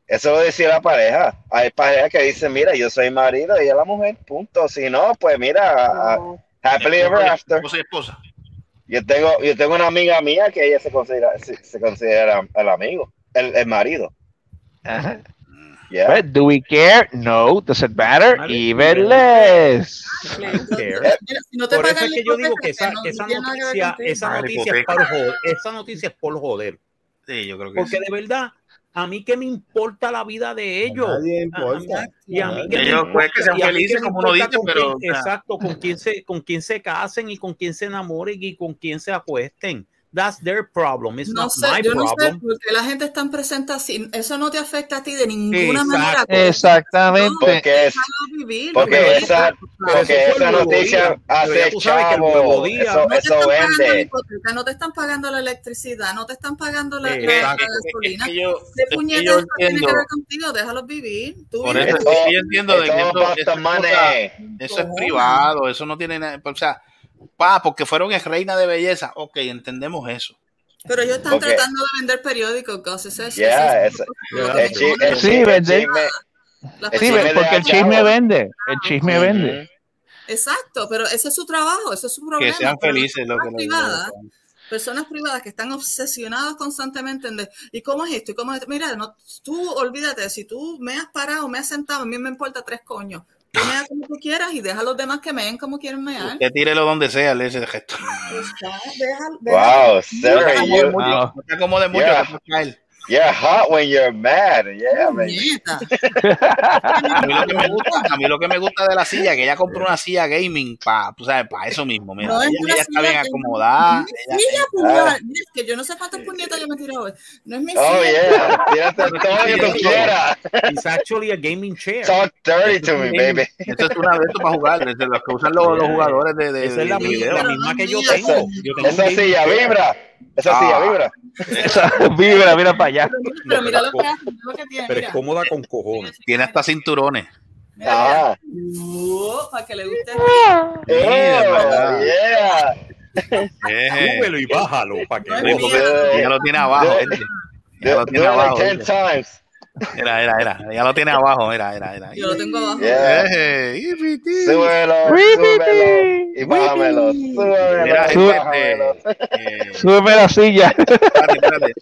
Eso lo decía la pareja. Hay parejas que dicen, mira, yo soy marido y ella la mujer, punto. Si no, pues mira, a- happily ever after. Esposa y esposa. Yo tengo, yo tengo una amiga mía que ella se considera, se, se considera el amigo, el, el marido. Ajá. Yeah. But do we care? No. Does it matter? Vale. Even less. Care. no te Por eso es que yo digo que esa, no- esa noticia, esa noticia es por joder, esa noticia es por joder. Sí, yo creo que Porque sí. de verdad, a mí que me importa la vida de ellos. Nadie importa. Y a mí que me Ellos, importa- pues, que sean felices, me como uno dice, pero, quién- exacto, con quién se con quién se casen y con quién se enamoren y con quién se acuesten. That's their problem. It's No not sé, my yo no sé problem. por qué la gente está presente así. Eso no te afecta a ti de ninguna manera. Exactamente. Porque es, vivir. porque esa, porque esa noticia hace tú sabes que el nuevo chavo, día- eso, no te eso están pagando la vende. hipoteca, no te están pagando la electricidad, no te están pagando la, la- la Es que- gasolina. es que yo, ¿Qué es que puñetas yo esto tiene que ver contigo? Déjalos vivir. Tú por eso es que yo entiendo de que eso, eso es cosa- eso es privado, eso no tiene nada, o sea, pa, porque fueron ex reina de belleza, ok, entendemos eso. Pero ellos están tratando de vender periódicos. Ese es- Yeah, es- es- Sí, vender. Sí, porque el chisme vende. El chisme vende. Exacto, pero ese es su trabajo, ese es su problema. Que sean felices lo que privadas, personas privadas que están obsesionadas constantemente en de, ¿y cómo es esto? ¿Y cómo es esto? Mira, no, tú olvídate, si tú me has parado, me has sentado, a mí me importa tres coños. Tú mea como tú quieras y deja a los demás que meen como quieren mear. Usted tírelo donde sea, le ese gesto. Está, deja, Wow, No sir, te acomodes you, mucho, Wow. no te acomodes mucho, Yeah. que te. You're hot when you're mad. Yeah, baby. Puñeta. <laughs> A mí, lo que me gusta, a mí lo que me gusta de la silla, que ella compró una silla gaming para, para eso mismo. Mira, No es ella, está silla bien acomodada. No es ella- Ah. puñal, es que yo no sé cuántas puñetas yo me he tirado hoy. No es mi Oh, silla. yeah. Tírate todo lo que tú quieras. It's actually a gaming chair. Talk dirty to me, baby. Esto es una de estos para jugar, desde los que usan los, los jugadores de, de, Esa es la, de la Pero misma que yo tengo. Yo tengo Esa gaming silla chair. vibra. Esa Ah. silla vibra. <laughs> Vibra, mira para allá. Pero mira lo que hace, mira lo que tiene. Pero es cómoda con cojones. Tiene hasta cinturones. Ah. Uh, para que le guste. Oh, verdad. yeah. <laughs> Eh, Súbelo y bájalo para que No ella lo tiene abajo. Ella Do, lo tiene abajo. like 10 ¿viste? times. Mira, mira, mira. Ella lo tiene abajo. Mira, mira, mira. Yo lo tengo abajo. Yeah. Irriti. Súbelo, súbelo y bájamelo. Súbelo Mira, y gente, bájamelo. <laughs> eh, Súbeme la silla. espérate, espérate.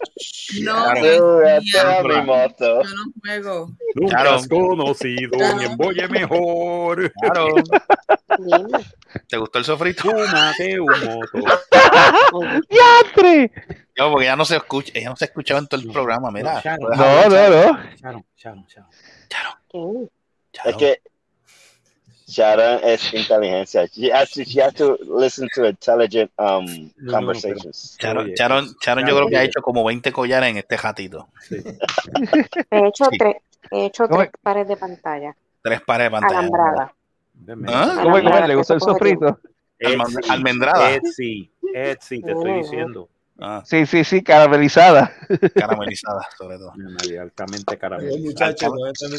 No, Claro. A Hola. mi moto. yo no juego. Nunca Claro. has conocido ni embolle mejor. Claro. ¿Te gustó el sofrito? Fúmate un moto. <laughs> ¡Diantre! No, porque ella no se escucha, ella no se escuchaba en todo el programa, mira. Sharon. No, no, no. Sharon, Sharon, Sharon. Sharon. Es que Sharon es inteligencia. She has to, she has to listen to intelligent um, No, no, conversations. Charon, Oye, Charon, Charon yo Sharon, creo que ha hecho como 20 collares en este jatito. He hecho Sí. tres, he hecho ¿Cómo tres pares de pantalla. Tres pares de pantalla. Alambrada. ¿Ah? ¿Cómo ¿Le gusta el sofrito? Almendrada. Etsy, Etsy, te estoy diciendo. Ah, Sí, sí, sí, caramelizada. caramelizada, sobre todo. altamente caramelizada.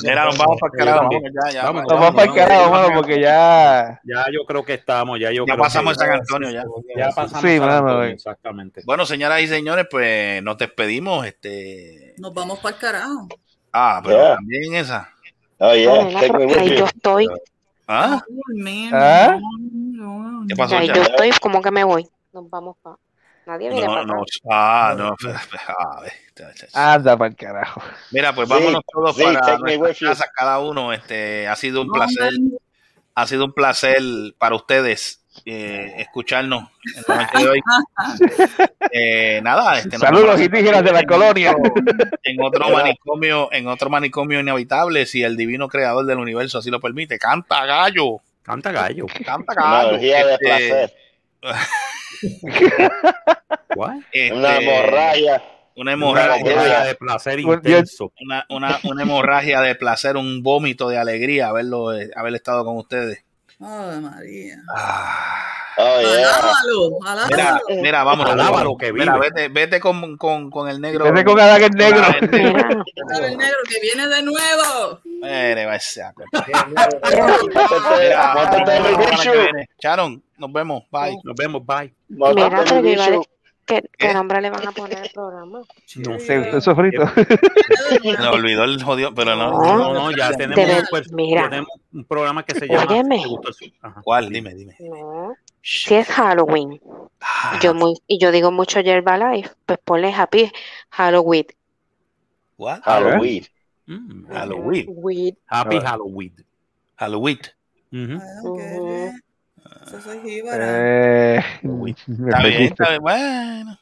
Mira, nos vamos para el carajo. vamos, Ya, ya, vamos para el carajo, mano, porque ya. Ya yo creo que estamos, ya yo Ya creo pasamos que- San Antonio ya. Ya pasamos Sí, San mano, Antonio, eh. exactamente. Bueno, señoras y señores, pues nos despedimos. Este. Nos vamos para el carajo. Ah, pero Yeah. también esa. Oh, Ay, yeah. ahí yo estoy, ¿Ah? ¿Ah? ¿Qué pasó, ahí yo estoy, como que me voy. Nos vamos para. Nadie viene No, para no. acá. Ah, no. <laughs> Ah. Anda para el carajo. Mira, pues Sí, vámonos todos sí, para casas, cada uno. Este, ha sido un No, placer, man. ha sido un placer para ustedes eh, escucharnos en la noche de hoy. <laughs> Eh, nada, este, Saludos, indígenas de la en colonia. otro- En otro manicomio, en otro manicomio inhabitable, si el divino creador del universo así lo permite. Canta gallo, Canta gallo. canta Una gallo. orgía de Este, placer. <laughs> ¿What? este, Una hemorragia. Una Una hemorragia. hemorragia de placer intenso. Una, una, una hemorragia de placer, un vómito de alegría haberlo, eh, haber estado con ustedes. Ave María. Ah. Oh, yeah. Alábalo, Mira, alábalo. mira, vámonos. Alábalo vámonos. que Mira, vive. vete, vete con, con, con el negro. Vete con Adán el negro. El negro. Mira, el negro que viene de nuevo. Mire, va <laughs> Mira, viene. Sharon, nos vemos. Bye. Nos vemos, bye. mira, ¿qué, ¿Qué? ¿qué nombre le van a poner al programa? No sé. usted sofrito. <laughs> Me olvidó el jodido, pero no. No. No, no, ya tenemos, ver- pues, mira. tenemos un programa que se llama Óyeme. ¿Cuál? Dime, dime. No. Si es Halloween, Ah, yo muy, y yo digo mucho Herbalife, pues ponle Happy Halloween. ¿What? Halloween. Mm, Halloween. Weed. Happy Ah. Halloween. Halloween. Eso soy jíbara. Eh, <laughs> me Está bien, perdiste. está bien. Bueno,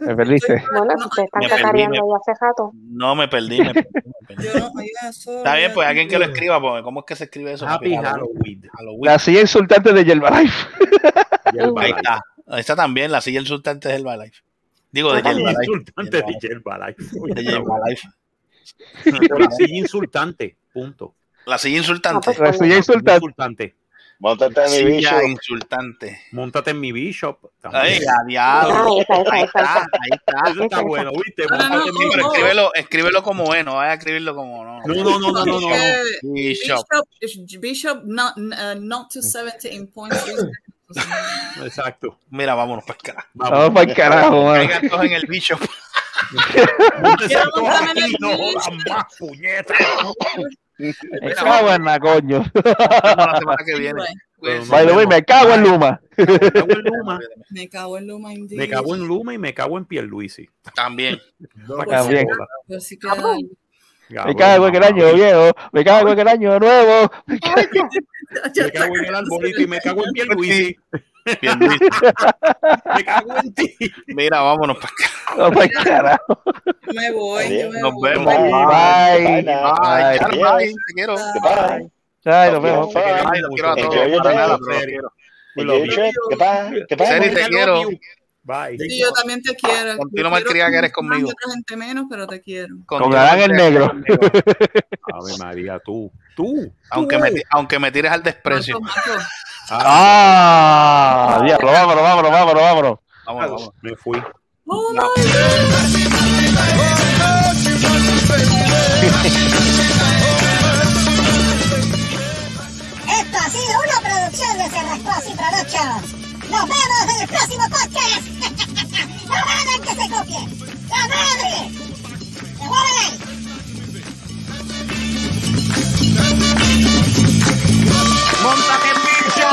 Me perdiste. Bueno, ustedes están Me perdí, cacareando me- ahí hace rato. no me perdí. Me perdí, me perdí. Yo no, oiga, eso. Está bien, pues alguien que lo escriba, porque ¿cómo es que se escribe eso? Happy Halloween. Halloween. La silla insultante de Herbalife. Y el Ahí está. Ahí está también la silla insultante de Herbalife. Digo, de. Herbalife. Insultante de Herbalife. Uy, De Herbalife. Pero sí, insultante. Punto. La silla insultante. pues, La silla insultante. Móntate en mi. Silla insultante. Móntate en mi bishop. Ay, diablo. Ah, Ahí está, ahí está. Eso está bueno, ¿viste? No, no, Móntate en mi escríbelo, escríbelo como es, no vaya a escribirlo como no. No, no, no, no, no, no. Bishop. Bishop, Bishop not, uh, not to 17 points. Exacto. Mira, vámonos para acá. Vamos para el carajo. Caigan todos en el. Móntese Quiero todos aquí, el no jodan más, puñetas. Me cago en la coño. la semana que viene. Pues, By the way, me cago en Luma. Me cago en Luma. me cago en Luma. Me cago en Luma y me cago en Pierluisi. También. Que También. se joda. Pues sí que- Me cago en el año viejo. Me cago en el año nuevo. Me cago en el <laughs> arbolito y me cago en Pierluisi. Bien, Luis. Me cago en ti. Mira, vámonos para acá. Para carajo. Me voy, yo me Nos voy. vemos. Bye. Bye. Bye. Charo, bye. Te quiero. Goodbye. Ay, nos vemos. Bye. Los quiero a todos. Los quiero. Te quiero. You. Bye. Sí, yo también te quiero. Con ti Yo lo malcriada quiero que eres conmigo. y gente menos, pero te quiero. Con Adán el negro. <laughs> Ave María, tú. Tú. Aunque me, aunque me tires al desprecio. Marco, Marco. Ah, diablo, vámonos, vámonos, vámonos, vámonos. Vámonos, vámonos. Me fui. Oh, my. Esto ha sido una producción de Así Productions. ¡Nos vemos en el próximo podcast! ¡No hagan que se copie! ¡La madre! ¡Se mueven ahí! ¡Montate, bicho!